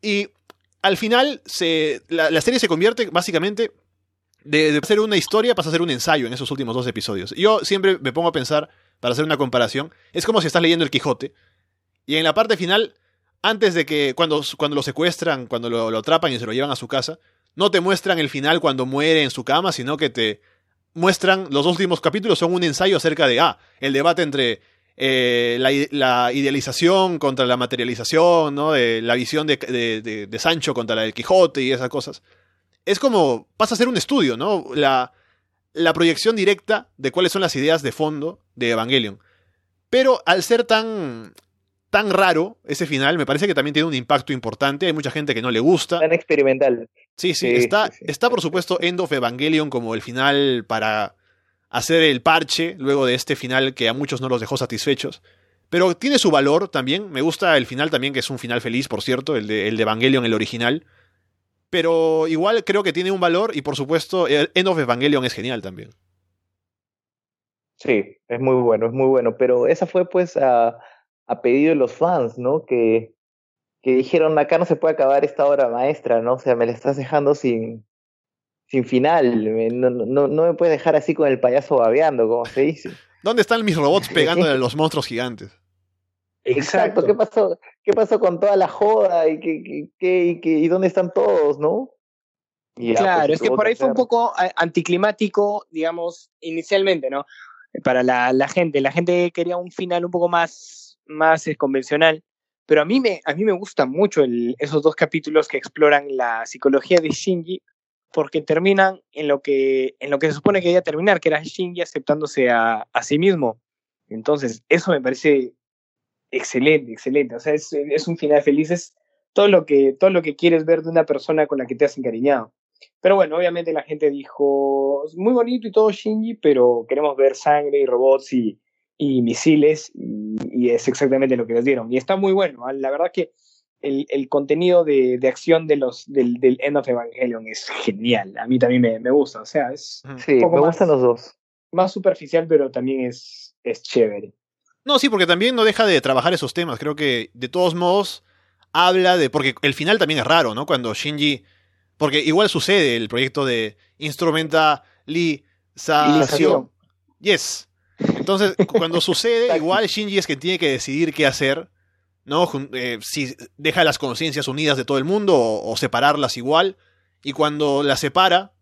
Y al final, se, la, la serie se convierte básicamente de, de, ser una historia pasa a ser un ensayo en esos últimos dos episodios. Yo siempre me pongo a pensar, para hacer una comparación, es como si estás leyendo el Quijote y en la parte final, antes de que, cuando, cuando lo secuestran, cuando lo, atrapan y se lo llevan a su casa, no te muestran el final cuando muere en su cama, sino que te muestran, los dos últimos capítulos son un ensayo acerca de, ah, el debate entre eh, la, idealización contra la materialización, ¿no? De la visión de, de, Sancho contra la del Quijote y esas cosas. Es como, pasa a ser un estudio, ¿no? La, la proyección directa de cuáles son las ideas de fondo de Evangelion. Pero al ser tan, tan raro ese final, me parece que también tiene un impacto importante. Hay mucha gente que no le gusta. Tan experimental. Sí, sí, está, está por supuesto End of Evangelion como el final para hacer el parche luego de este final que a muchos no los dejó satisfechos. Pero tiene su valor también. Me gusta el final también, que es un final feliz, por cierto, el de, el de Evangelion, el original. Pero igual creo que tiene un valor y por supuesto End of Evangelion es genial también. Sí, es muy bueno, es muy bueno. Pero esa fue pues a, a pedido de los fans, ¿no? Que, que dijeron, acá no se puede acabar esta obra maestra, ¿no? O sea, me la estás dejando sin, sin final. No, no, no me puedes dejar así con el payaso babeando, como se dice. ¿Dónde están mis robots (laughs) pegando a los monstruos gigantes? Exacto. ¿Qué pasó? ¿Qué pasó con toda la joda? ¿Y, y, dónde están todos, no? claro, pues, es que por ahí fue un poco anticlimático, digamos, inicialmente, ¿no? Para la, la gente. La gente quería un final un poco más, más eh, convencional. Pero a mí me, a mí me gustan mucho el, esos dos capítulos que exploran la psicología de Shinji, porque terminan en lo que, en lo que se supone que debía terminar, que era Shinji aceptándose a, a sí mismo. Entonces, eso me parece excelente, excelente. O sea, es, es, un final feliz, es todo lo, que, todo lo que quieres ver de una persona con la que te has encariñado. Pero bueno, obviamente la gente dijo, muy bonito y todo Shinji, pero queremos ver sangre y robots y, y misiles, y, es exactamente lo que les dieron. Y está muy bueno, ¿ah? la verdad que el, el contenido de, de, acción de los, del, del, End of Evangelion es genial, a mí también me, me gusta, o sea, es... Sí, me gustan los dos. Más superficial, pero también es, es chévere. No, sí, porque también no deja de trabajar esos temas. Creo que de todos modos habla de. Porque el final también es raro, ¿no? Cuando Shinji. Porque igual sucede el proyecto de instrumentalización. Yes. Entonces, cuando (laughs) sucede, igual Shinji es que tiene que decidir qué hacer. ¿No? Eh, si deja las conciencias unidas de todo el mundo o separarlas igual. Y cuando las separa,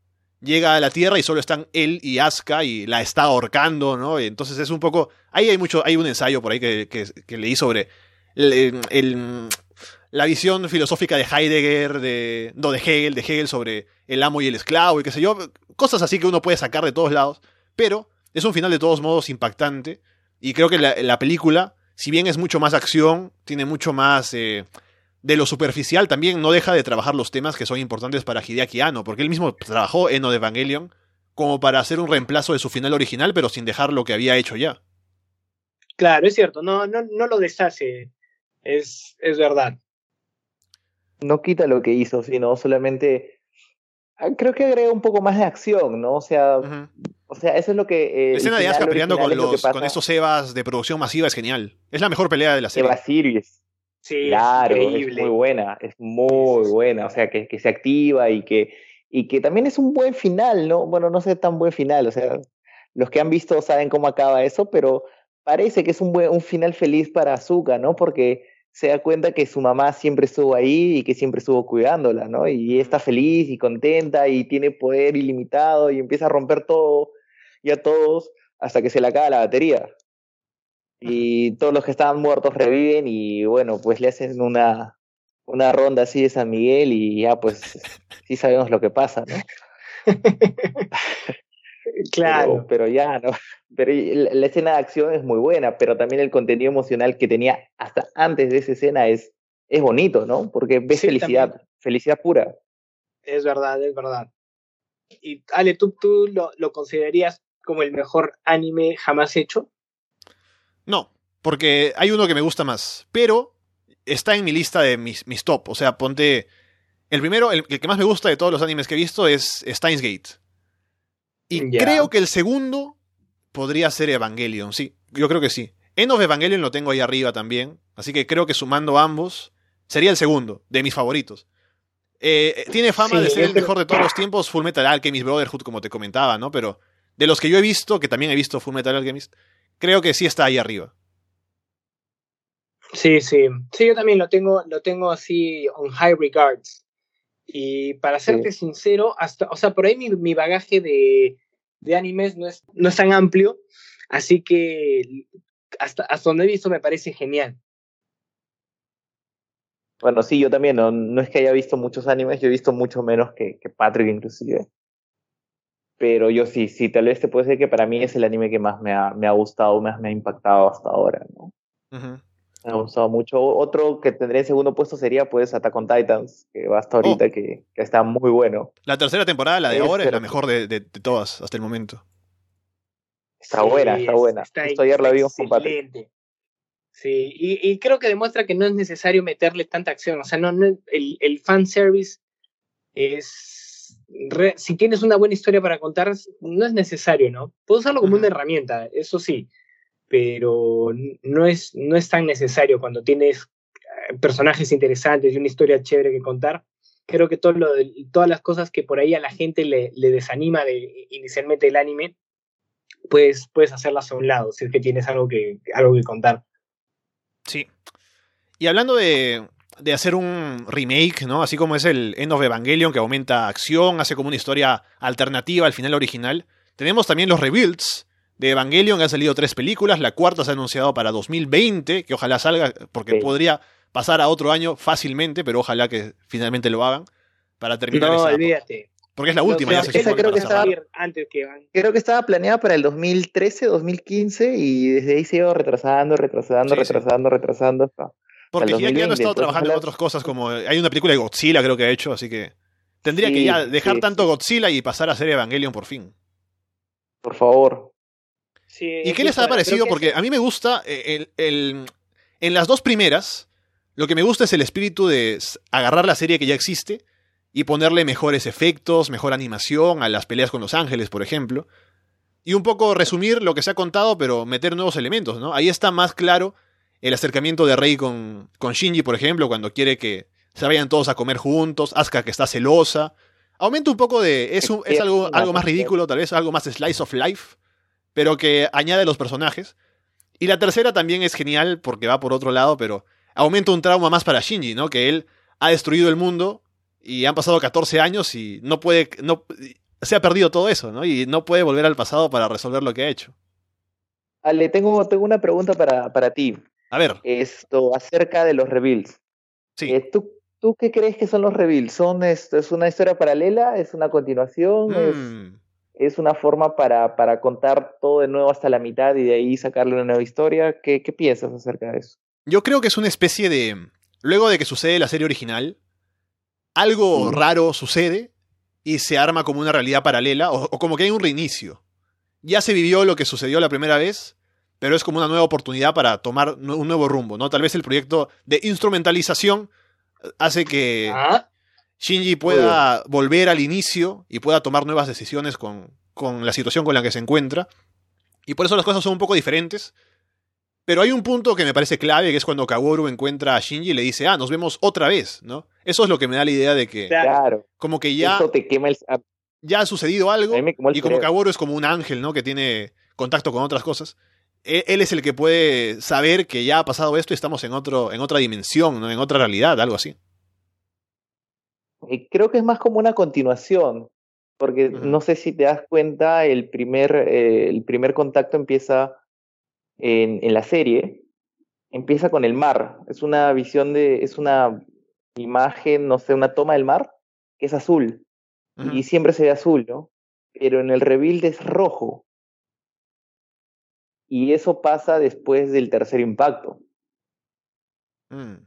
llega a la Tierra y solo están él y Asuka y la está ahorcando, ¿no? entonces es un poco... Ahí hay mucho, hay un ensayo por ahí que, que, leí sobre el, la visión filosófica de Heidegger, de, no, de Hegel, de Hegel sobre el amo y el esclavo y qué sé yo, cosas así que uno puede sacar de todos lados, pero es un final de todos modos impactante y creo que la, la película, si bien es mucho más acción, tiene mucho más... Eh, de lo superficial también no deja de trabajar los temas que son importantes para Hideaki Anno, porque él mismo trabajó en de Evangelion como para hacer un reemplazo de su final original, pero sin dejar lo que había hecho ya. Claro, es cierto, no, no, no lo deshace, es, es verdad. No quita lo que hizo, sino solamente ah, creo que agrega un poco más de acción, ¿no? O sea, o sea, eso es lo que. Eh, la escena de Asuka peleando con, los, con estos Evas de producción masiva es genial. Es la mejor pelea de la serie. Eva Sirius. Sí, claro, es, muy buena, es muy buena, o sea, que, que, se activa y que, y que también es un buen final, ¿no? Bueno, no sé tan buen final, o sea, los que han visto saben cómo acaba eso, pero parece que es un, buen, un final feliz para Azuka, ¿no? Porque se da cuenta que su mamá siempre estuvo ahí y que siempre estuvo cuidándola, ¿no? Y está feliz y contenta y tiene poder ilimitado y empieza a romper todo y a todos hasta que se le acaba la batería y todos los que estaban muertos reviven y bueno, pues le hacen una, una ronda así de San Miguel y ya pues sí sabemos lo que pasa, ¿no? (laughs) claro. Pero, ya, ¿no? Pero la, escena de acción es muy buena, pero también el contenido emocional que tenía hasta antes de esa escena es, es bonito, ¿no? Porque ves felicidad, felicidad pura. Es verdad, es verdad. Y Ale, ¿tú, tú lo, lo considerarías como el mejor anime jamás hecho? No, porque hay uno que me gusta más, pero está en mi lista de mis, mis top. O sea, ponte. El primero, el, que más me gusta de todos los animes que he visto es Steins Gate. Y creo que el segundo podría ser Evangelion, sí, yo creo que sí. End of Evangelion lo tengo ahí arriba también, así que creo que sumando ambos sería el segundo, de mis favoritos. Eh, tiene fama de ser el mejor de todos los tiempos, Full Metal Alchemist Brotherhood, como te comentaba, ¿no? Pero de los que yo he visto, que también he visto Full Metal Alchemist, creo que sí está ahí arriba. Sí, sí. Sí, yo también lo tengo, lo tengo así on high regards. Y para serte sincero, hasta, o sea, por ahí mi, mi bagaje de, de, animes no es, no es tan amplio, así que hasta, hasta donde he visto me parece genial. Bueno, sí, yo también, no, no es que haya visto muchos animes, yo he visto mucho menos que, que Patrick inclusive. Pero yo sí, sí, tal vez te puedo decir que para mí es el anime que más me ha, me ha gustado, más me ha impactado hasta ahora, ¿no? Me ha gustado mucho. Otro que tendría en segundo puesto sería pues Attack on Titans, que va hasta ahorita, oh. que, que, está muy bueno. La tercera temporada, la de ahora, es la mejor de, de, todas hasta el momento. Está buena, está buena. Justo ayer la vimos con Patrick. Sí, y, y, creo que demuestra que no es necesario meterle tanta acción. O sea, no, no el, el fanservice es. Si tienes una buena historia para contar, no es necesario, ¿no? Puedo usarlo como una herramienta, eso sí, pero no es, no es tan necesario cuando tienes eh, personajes interesantes y una historia chévere que contar. Creo que todo lo, todas las cosas que por ahí a la gente le, le desanima de inicialmente el anime, pues puedes hacerlas a un lado, si es que tienes algo que, algo que contar. Sí. Y hablando de, de hacer un remake, ¿no? Así como es el End of Evangelion, que aumenta acción, hace como una historia alternativa al final original. Tenemos también los rebuilds de Evangelion, que han salido tres películas. La cuarta se ha anunciado para 2020, que ojalá salga, porque podría pasar a otro año fácilmente, pero ojalá que finalmente lo hagan para terminar no, olvídate. Porque es la última, ya se creo que, estaba, antes que creo que estaba planeada para el 2013, 2015 y desde ahí se iba retrasando, retrasando, retrasando, retrasando Porque ya, no ha estado trabajando en otras cosas como hay una película de Godzilla creo que ha hecho, así que tendría que ya dejar tanto Godzilla y pasar a ser Evangelion por fin. Por favor. ¿Y qué les ha parecido? Porque a mí me gusta eh, el, en las dos primeras, lo que me gusta es el espíritu de agarrar la serie que ya existe y ponerle mejores efectos, mejor animación a las peleas con los ángeles, por ejemplo. Y un poco resumir lo que se ha contado, pero meter nuevos elementos, ¿no? Ahí está más claro el acercamiento de Rey con, con Shinji, por ejemplo, cuando quiere que se vayan todos a comer juntos, Asuka que está celosa. Aumenta un poco de... Es, es algo, algo más ridículo, tal vez, algo más slice of life, pero que añade los personajes. Y la tercera también es genial porque va por otro lado, pero aumenta un trauma más para Shinji, ¿no? Que él ha destruido el mundo y han pasado 14 años y no puede, no, se ha perdido todo eso, ¿no? Y no puede volver al pasado para resolver lo que ha hecho. Ale, tengo, tengo una pregunta para, para ti. A ver. Esto, acerca de los reveals. Sí. Eh, ¿tú, ¿tú, qué crees que son los reveals? ¿Son esto, ¿Es una historia paralela? ¿Es una continuación? ¿Es, mm. ¿Es, una forma para, para contar todo de nuevo hasta la mitad y de ahí sacarle una nueva historia? ¿Qué, ¿Qué piensas acerca de eso? Yo creo que es una especie de... Luego de que sucede la serie original, algo raro sucede y se arma como una realidad paralela o, como que hay un reinicio. Ya se vivió lo que sucedió la primera vez, pero es como una nueva oportunidad para tomar un nuevo rumbo, ¿no? Tal vez el proyecto de instrumentalización eh, hace que ah. Shinji pueda volver al inicio y pueda tomar nuevas decisiones con, con la situación con la que se encuentra. Y por eso las cosas son un poco diferentes. Pero hay un punto que me parece clave, que es cuando Kaworu encuentra a Shinji y le dice, ah, nos vemos otra vez, ¿no? Eso es lo que me da la idea de que... Claro. Como que ya... te quema el... Ya ha sucedido algo y como Kaworu es como un ángel, ¿no? Que tiene contacto con otras cosas. E-, él, es el que puede saber que ya ha pasado esto y estamos en, otro, en otra dimensión, ¿no? En otra realidad, algo así. Creo que es más como una continuación, porque no sé si te das cuenta, el primer, eh, el primer contacto empieza en, en la serie, empieza con el mar. Es una visión de, es una imagen, no sé, una toma del mar que es azul. Y siempre se ve azul, ¿no? Pero en el rebuild es rojo. Y eso pasa después del tercer impacto. Mm.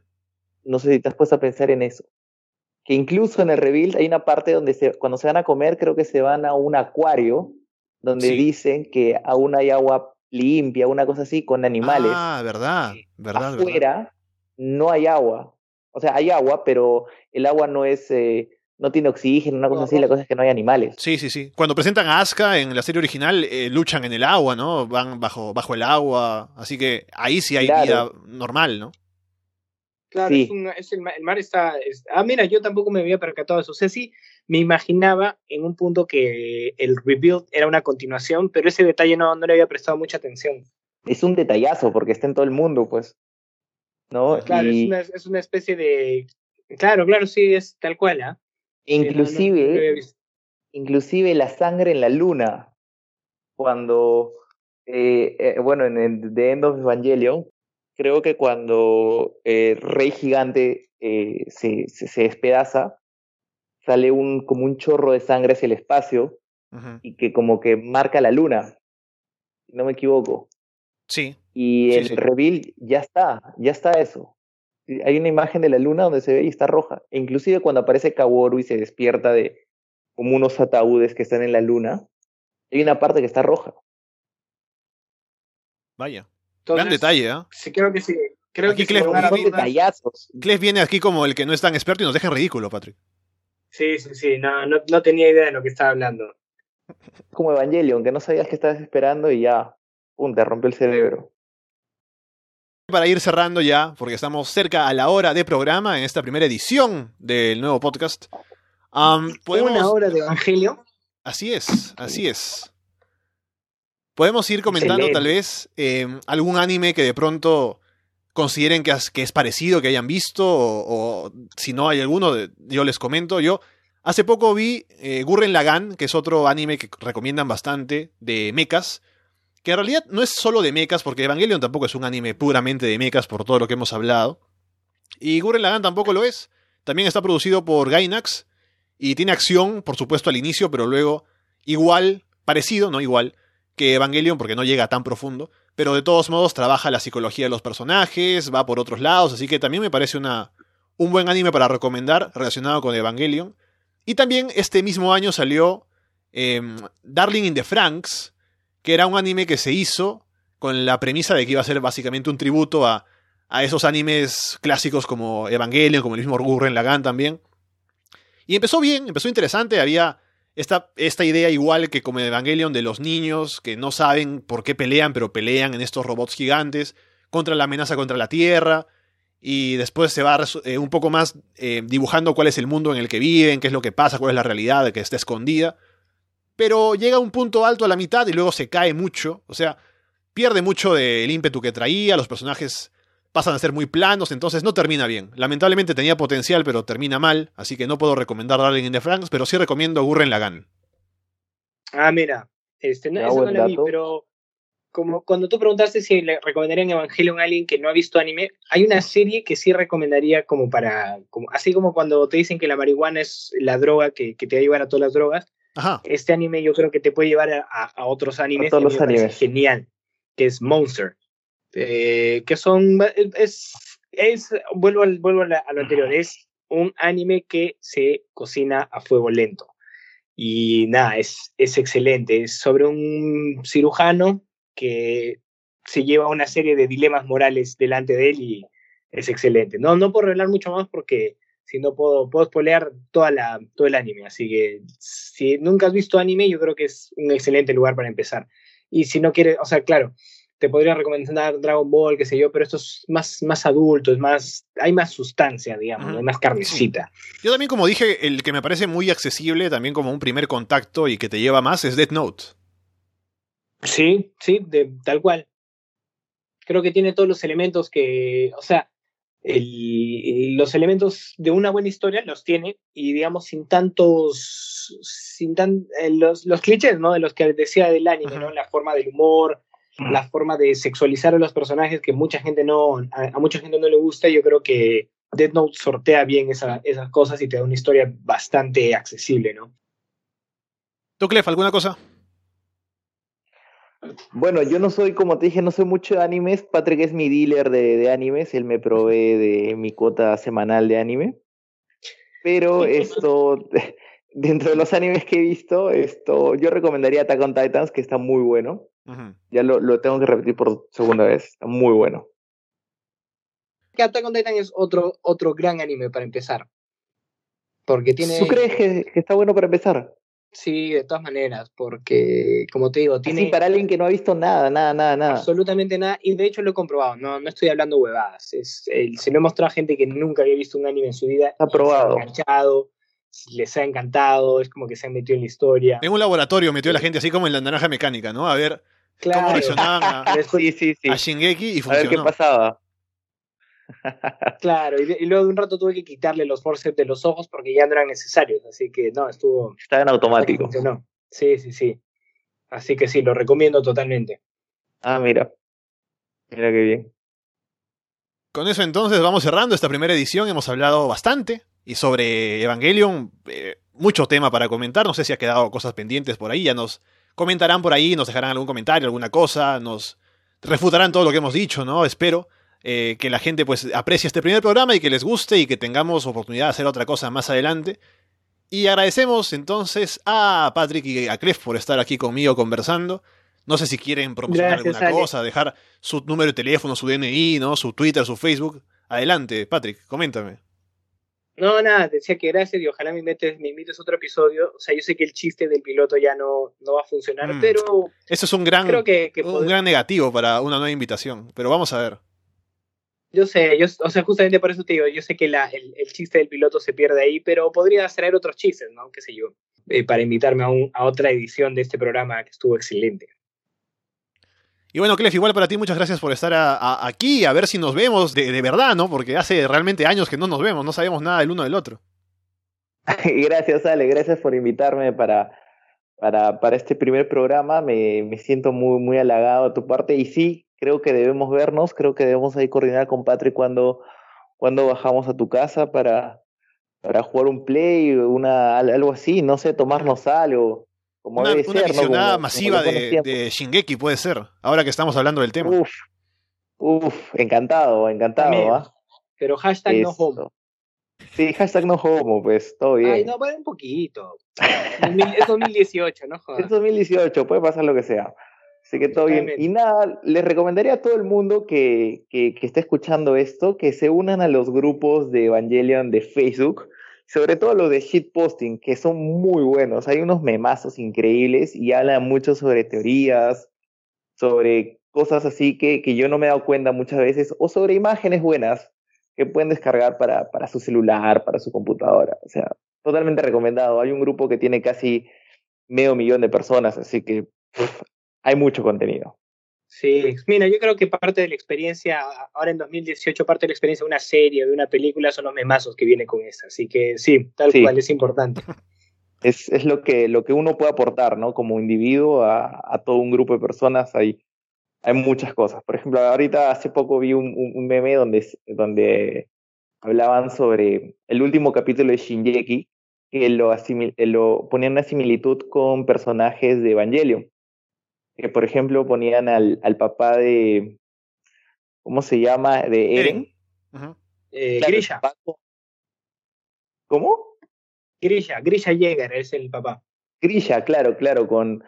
No sé si te has puesto a pensar en eso. Que incluso en el rebuild hay una parte donde se, cuando se van a comer, creo que se van a un acuario, donde dicen que aún hay agua limpia, una cosa así, con animales. Ah, verdad, verdad. Afuera no hay agua. O sea, hay agua, pero el agua no es, eh, no tiene oxígeno, una cosa así, la cosa es que no hay animales. Sí, sí, sí. Cuando presentan a Asuka en la serie original, eh, luchan en el agua, ¿no? Van bajo, bajo el agua, así que ahí sí hay vida normal, ¿no? Claro, es, el, mar está, Ah, mira, yo tampoco me había percatado de eso. O sea, sí, me imaginaba en un punto que el rebuild era una continuación, pero ese detalle no, no le había prestado mucha atención. Es un detallazo, porque está en todo el mundo, pues. ¿No? Claro, es, una, es, una, especie de. Claro, claro, sí, es tal cual, ¿ah? Inclusive, inclusive la sangre en la luna, cuando, eh, eh, bueno, en el The End of Evangelion, creo que cuando el Rey Gigante eh, se, se, despedaza, sale un, como un chorro de sangre hacia el espacio y que como que marca la luna, si no me equivoco. Sí. Y el reveal ya está, ya está eso. Hay una imagen de la luna donde se ve y está roja. E inclusive cuando aparece Kaworu y se despierta de como unos ataúdes que están en la luna, hay una parte que está roja. Vaya. Gran detalle, ¿eh? Sí, creo que sí. Creo que Clef, son detallazos. Clef viene aquí como el que no es tan experto y nos deja en ridículo, Patrick. Sí, sí, sí. No, no, no tenía idea de lo que estaba hablando. Como Evangelion, que no sabías que estabas esperando y ya, pum, te rompió el cerebro. Para ir cerrando ya, porque estamos cerca a la hora de programa en esta primera edición del nuevo podcast. ¿Una hora de Evangelio? Así es, así es. Podemos ir comentando tal vez em, algún anime que de pronto consideren que, es parecido, que hayan visto, o, si no hay alguno, yo les comento. Yo hace poco vi eh, Gurren Lagann, que es otro anime que recomiendan bastante, de mechas, que en realidad no es solo de mechas, porque Evangelion tampoco es un anime puramente de mechas por todo lo que hemos hablado. Y Gurren Lagann tampoco lo es. También está producido por Gainax y tiene acción, por supuesto, al inicio, pero luego igual, parecido, no igual, que Evangelion porque no llega tan profundo, pero de todos modos trabaja la psicología de los personajes, va por otros lados, así que también me parece una, un buen anime para recomendar relacionado con Evangelion. Y también este mismo año salió em, Darling in the Franks, que era un anime que se hizo con la premisa de que iba a ser básicamente un tributo a, a esos animes clásicos como Evangelion, como el mismo Gurren Lagann también. Y empezó bien, empezó interesante, había esta, esta idea igual que como Evangelion de los niños que no saben por qué pelean, pero pelean en estos robots gigantes contra la amenaza contra la Tierra. Y después se va eh, un poco más eh, dibujando cuál es el mundo en el que viven, qué es lo que pasa, cuál es la realidad, que está escondida. Pero llega a un punto alto a la mitad y luego se cae mucho. O sea, pierde mucho del ímpetu que traía, los personajes pasan a ser muy planos, entonces no termina bien. Lamentablemente tenía potencial, pero termina mal, así que no puedo recomendar Darling in the Franks, pero sí recomiendo Gurren Lagann. Ah, mira, este, no, eso no la vi, pero como cuando tú preguntaste si le recomendarían Evangelion a alguien que no ha visto anime, hay una serie que sí recomendaría como para, como, así como cuando te dicen que la marihuana es la droga que, te va a llevar a todas las drogas, este anime yo creo que te puede llevar a, otros animes. todos los animes. Genial, que es Monster. Eh, que son, es, es vuelvo, al, vuelvo a, lo anterior, es un anime que se cocina a fuego lento. Y nada, es, es excelente. Es sobre un cirujano que se lleva una serie de dilemas morales delante de él y es excelente. No, no puedo revelar mucho más porque si no puedo, puedo spoilear toda la, todo el anime. Así que si nunca has visto anime, yo creo que es un excelente lugar para empezar. Y si no quieres, o sea, claro, te podría recomendar Dragon Ball, qué sé yo, pero esto es más, más adulto, es más, hay más sustancia, digamos, hay más carnecita. Yo también, como dije, el que me parece muy accesible, también como un primer contacto y que te lleva más, es Death Note. Sí, sí, de, tal cual. Creo que tiene todos los elementos que, o sea, los elementos de una buena historia los tiene y digamos sin tantos, sin tan, eh, los, los clichés, ¿no? De los que decía del anime, ¿no? La forma del humor, la forma de sexualizar a los personajes que mucha gente no, a, mucha gente no le gusta. Yo creo que Death Note sortea bien esas cosas y te da una historia bastante accesible, ¿no? ¿Tú, Clef, alguna cosa? Bueno, yo no soy, como te dije, no soy mucho de animes. Patrick es mi dealer de, de animes, él me provee de mi cuota semanal de anime. Pero esto, (laughs) dentro de los animes que he visto, esto, yo recomendaría Attack on Titans, que está muy bueno. Ya lo, lo, tengo que repetir por segunda vez. Está muy bueno. Attack on Titan es otro, otro gran anime para empezar. Porque tiene. ¿Tú crees que, está bueno para empezar? Sí, de todas maneras, porque, como te digo, tiene... Sí, para alguien que no ha visto nada, nada, nada, nada. Absolutamente nada, y de hecho lo he comprobado, no, no estoy hablando huevadas, es, se lo he mostrado a gente que nunca había visto un anime en su vida. Está probado. enganchado, les ha encantado, es como que se han metido en la historia. En un laboratorio metió la gente así como en la naranja mecánica, ¿no? A ver cómo reaccionaban a, (laughs) sí, sí, sí. a Shingeki y funcionó. A ver qué pasaba. (laughs) claro, y, luego de un rato tuve que quitarle los forceps de los ojos porque ya no eran necesarios, así que no, estuvo... Estaba en automático. Sí, sí, sí. Así que sí, lo recomiendo totalmente. Ah, mira. Mira qué bien. Con eso entonces vamos cerrando esta primera edición. Hemos hablado bastante y sobre Evangelion, eh, mucho tema para comentar. No sé si ha quedado cosas pendientes por ahí. Ya nos comentarán por ahí, nos dejarán algún comentario, alguna cosa, nos refutarán todo lo que hemos dicho, ¿no? Espero eh, que la gente pues aprecie este primer programa y que les guste y que tengamos oportunidad de hacer otra cosa más adelante. Y agradecemos entonces a Patrick y a Clef por estar aquí conmigo conversando. No sé si quieren promocionar alguna cosa, dejar su número de teléfono, su DNI, ¿no? Su Twitter, su Facebook. Adelante, Patrick, coméntame. No, nada, decía que gracias y ojalá me invites, me invites otro episodio. O sea, yo sé que el chiste del piloto ya no, no va a funcionar, mm. pero... Eso es un gran, un gran negativo para una nueva invitación, pero vamos a ver. Yo sé, yo, o sea, justamente por eso te digo, yo sé que la, el, chiste del piloto se pierde ahí, pero podría traer otros chistes, ¿no? Qué sé yo, eh, para invitarme a, un, a otra edición de este programa que estuvo excelente. Y bueno, Clef, igual para ti, muchas gracias por estar aquí, a ver si nos vemos de, verdad, ¿no? Porque hace realmente años que no nos vemos, no sabemos nada del uno del otro. (laughs) gracias, Ale, gracias por invitarme para, para, para este primer programa. Me, me, siento muy, muy halagado de tu parte. Y sí, creo que debemos vernos, creo que debemos ahí coordinar con Patrick cuando, cuando bajamos a tu casa para, para jugar un play, una, algo así, no sé, tomarnos algo una, una masiva de, Shingeki puede ser, ahora que estamos hablando del tema. Uf, uf encantado, encantado. ¿ah? Pero hashtag no homo. Sí, hashtag no homo, pues todo bien. Ay, no, puede un poquito. es 2018, ¿no? (laughs) Es 2018, puede pasar lo que sea. Así que todo bien. Y nada, les recomendaría a todo el mundo que, que, que esté escuchando esto que se unan a los grupos de Evangelion de Facebook sobre todo lo de shitposting, que son muy buenos. Hay unos memazos increíbles y hablan mucho sobre teorías, sobre cosas así que, que yo no me he dado cuenta muchas veces, o sobre imágenes buenas que pueden descargar para, para su celular, para su computadora. O sea, totalmente recomendado. Hay un grupo que tiene casi medio millón de personas, así que hay mucho contenido. Sí, mira, yo creo que parte de la experiencia, ahora en 2018, parte de la experiencia de una serie, de una película, son los memazos que vienen con esa. Así que sí, tal cual, es importante. (laughs) Es, es, lo, que, lo que uno puede aportar, ¿no? Como individuo a, a, todo un grupo de personas hay, hay muchas cosas. Por ejemplo, ahorita hace poco vi un, un meme donde, donde hablaban sobre el último capítulo de Shinjeki, que lo, lo ponían una similitud con personajes de Evangelion que por ejemplo ponían al, al papá de, ¿cómo se llama? De Eren. Eh, Grisha. ¿Cómo? Grisha, Grisha Jäger es el papá. Grisha, claro, claro, con,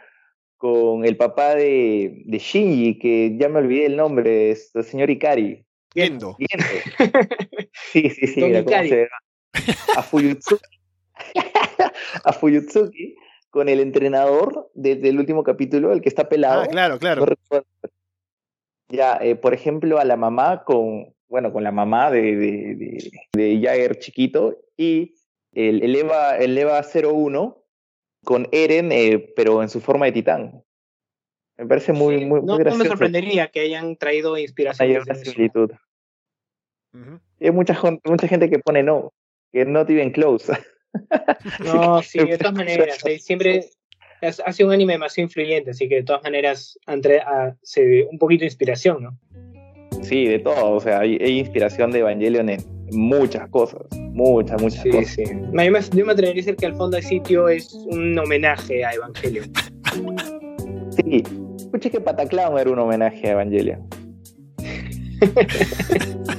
con el papá de, de Shinji, que ya me olvidé el nombre, es el señor Ikari. Gendo. (laughs) sí, sí, sí, era como se A Fuyutsuki. (laughs) a Fuyutsuki con el entrenador desde el último capítulo, el que está pelado. Ah, claro, claro. ya, eh, por ejemplo, a la mamá con, bueno, con la mamá de, de, de, Jagger chiquito y el, el, Eva, el Eva 01 con Eren, eh, pero en su forma de titán. Me parece muy, muy, no, gracioso. No me sorprendería que hayan traído inspiración. Hay una similitud. Hay mucha, mucha gente que pone no, que no even close. (laughs) No, (laughs) sí, de todas maneras, siempre ha sido un anime más influyente, así que de todas maneras entre, se un poquito de inspiración, ¿no? Sí, de todo, o sea, hay, inspiración de Evangelion en muchas cosas, muchas, muchas cosas. Sí. Yo, me, yo me atrevería a decir que al fondo del sitio es un homenaje a Evangelion. Sí, escuché que Pataclown era un homenaje a Evangelion. (laughs)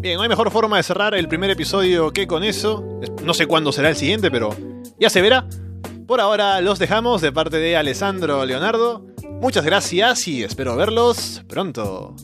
Bien, no hay mejor forma de cerrar el primer episodio que con eso. No sé cuándo será el siguiente, pero ya se verá. Por ahora los dejamos de parte de Alessandro Leonardo. Muchas gracias y espero verlos pronto.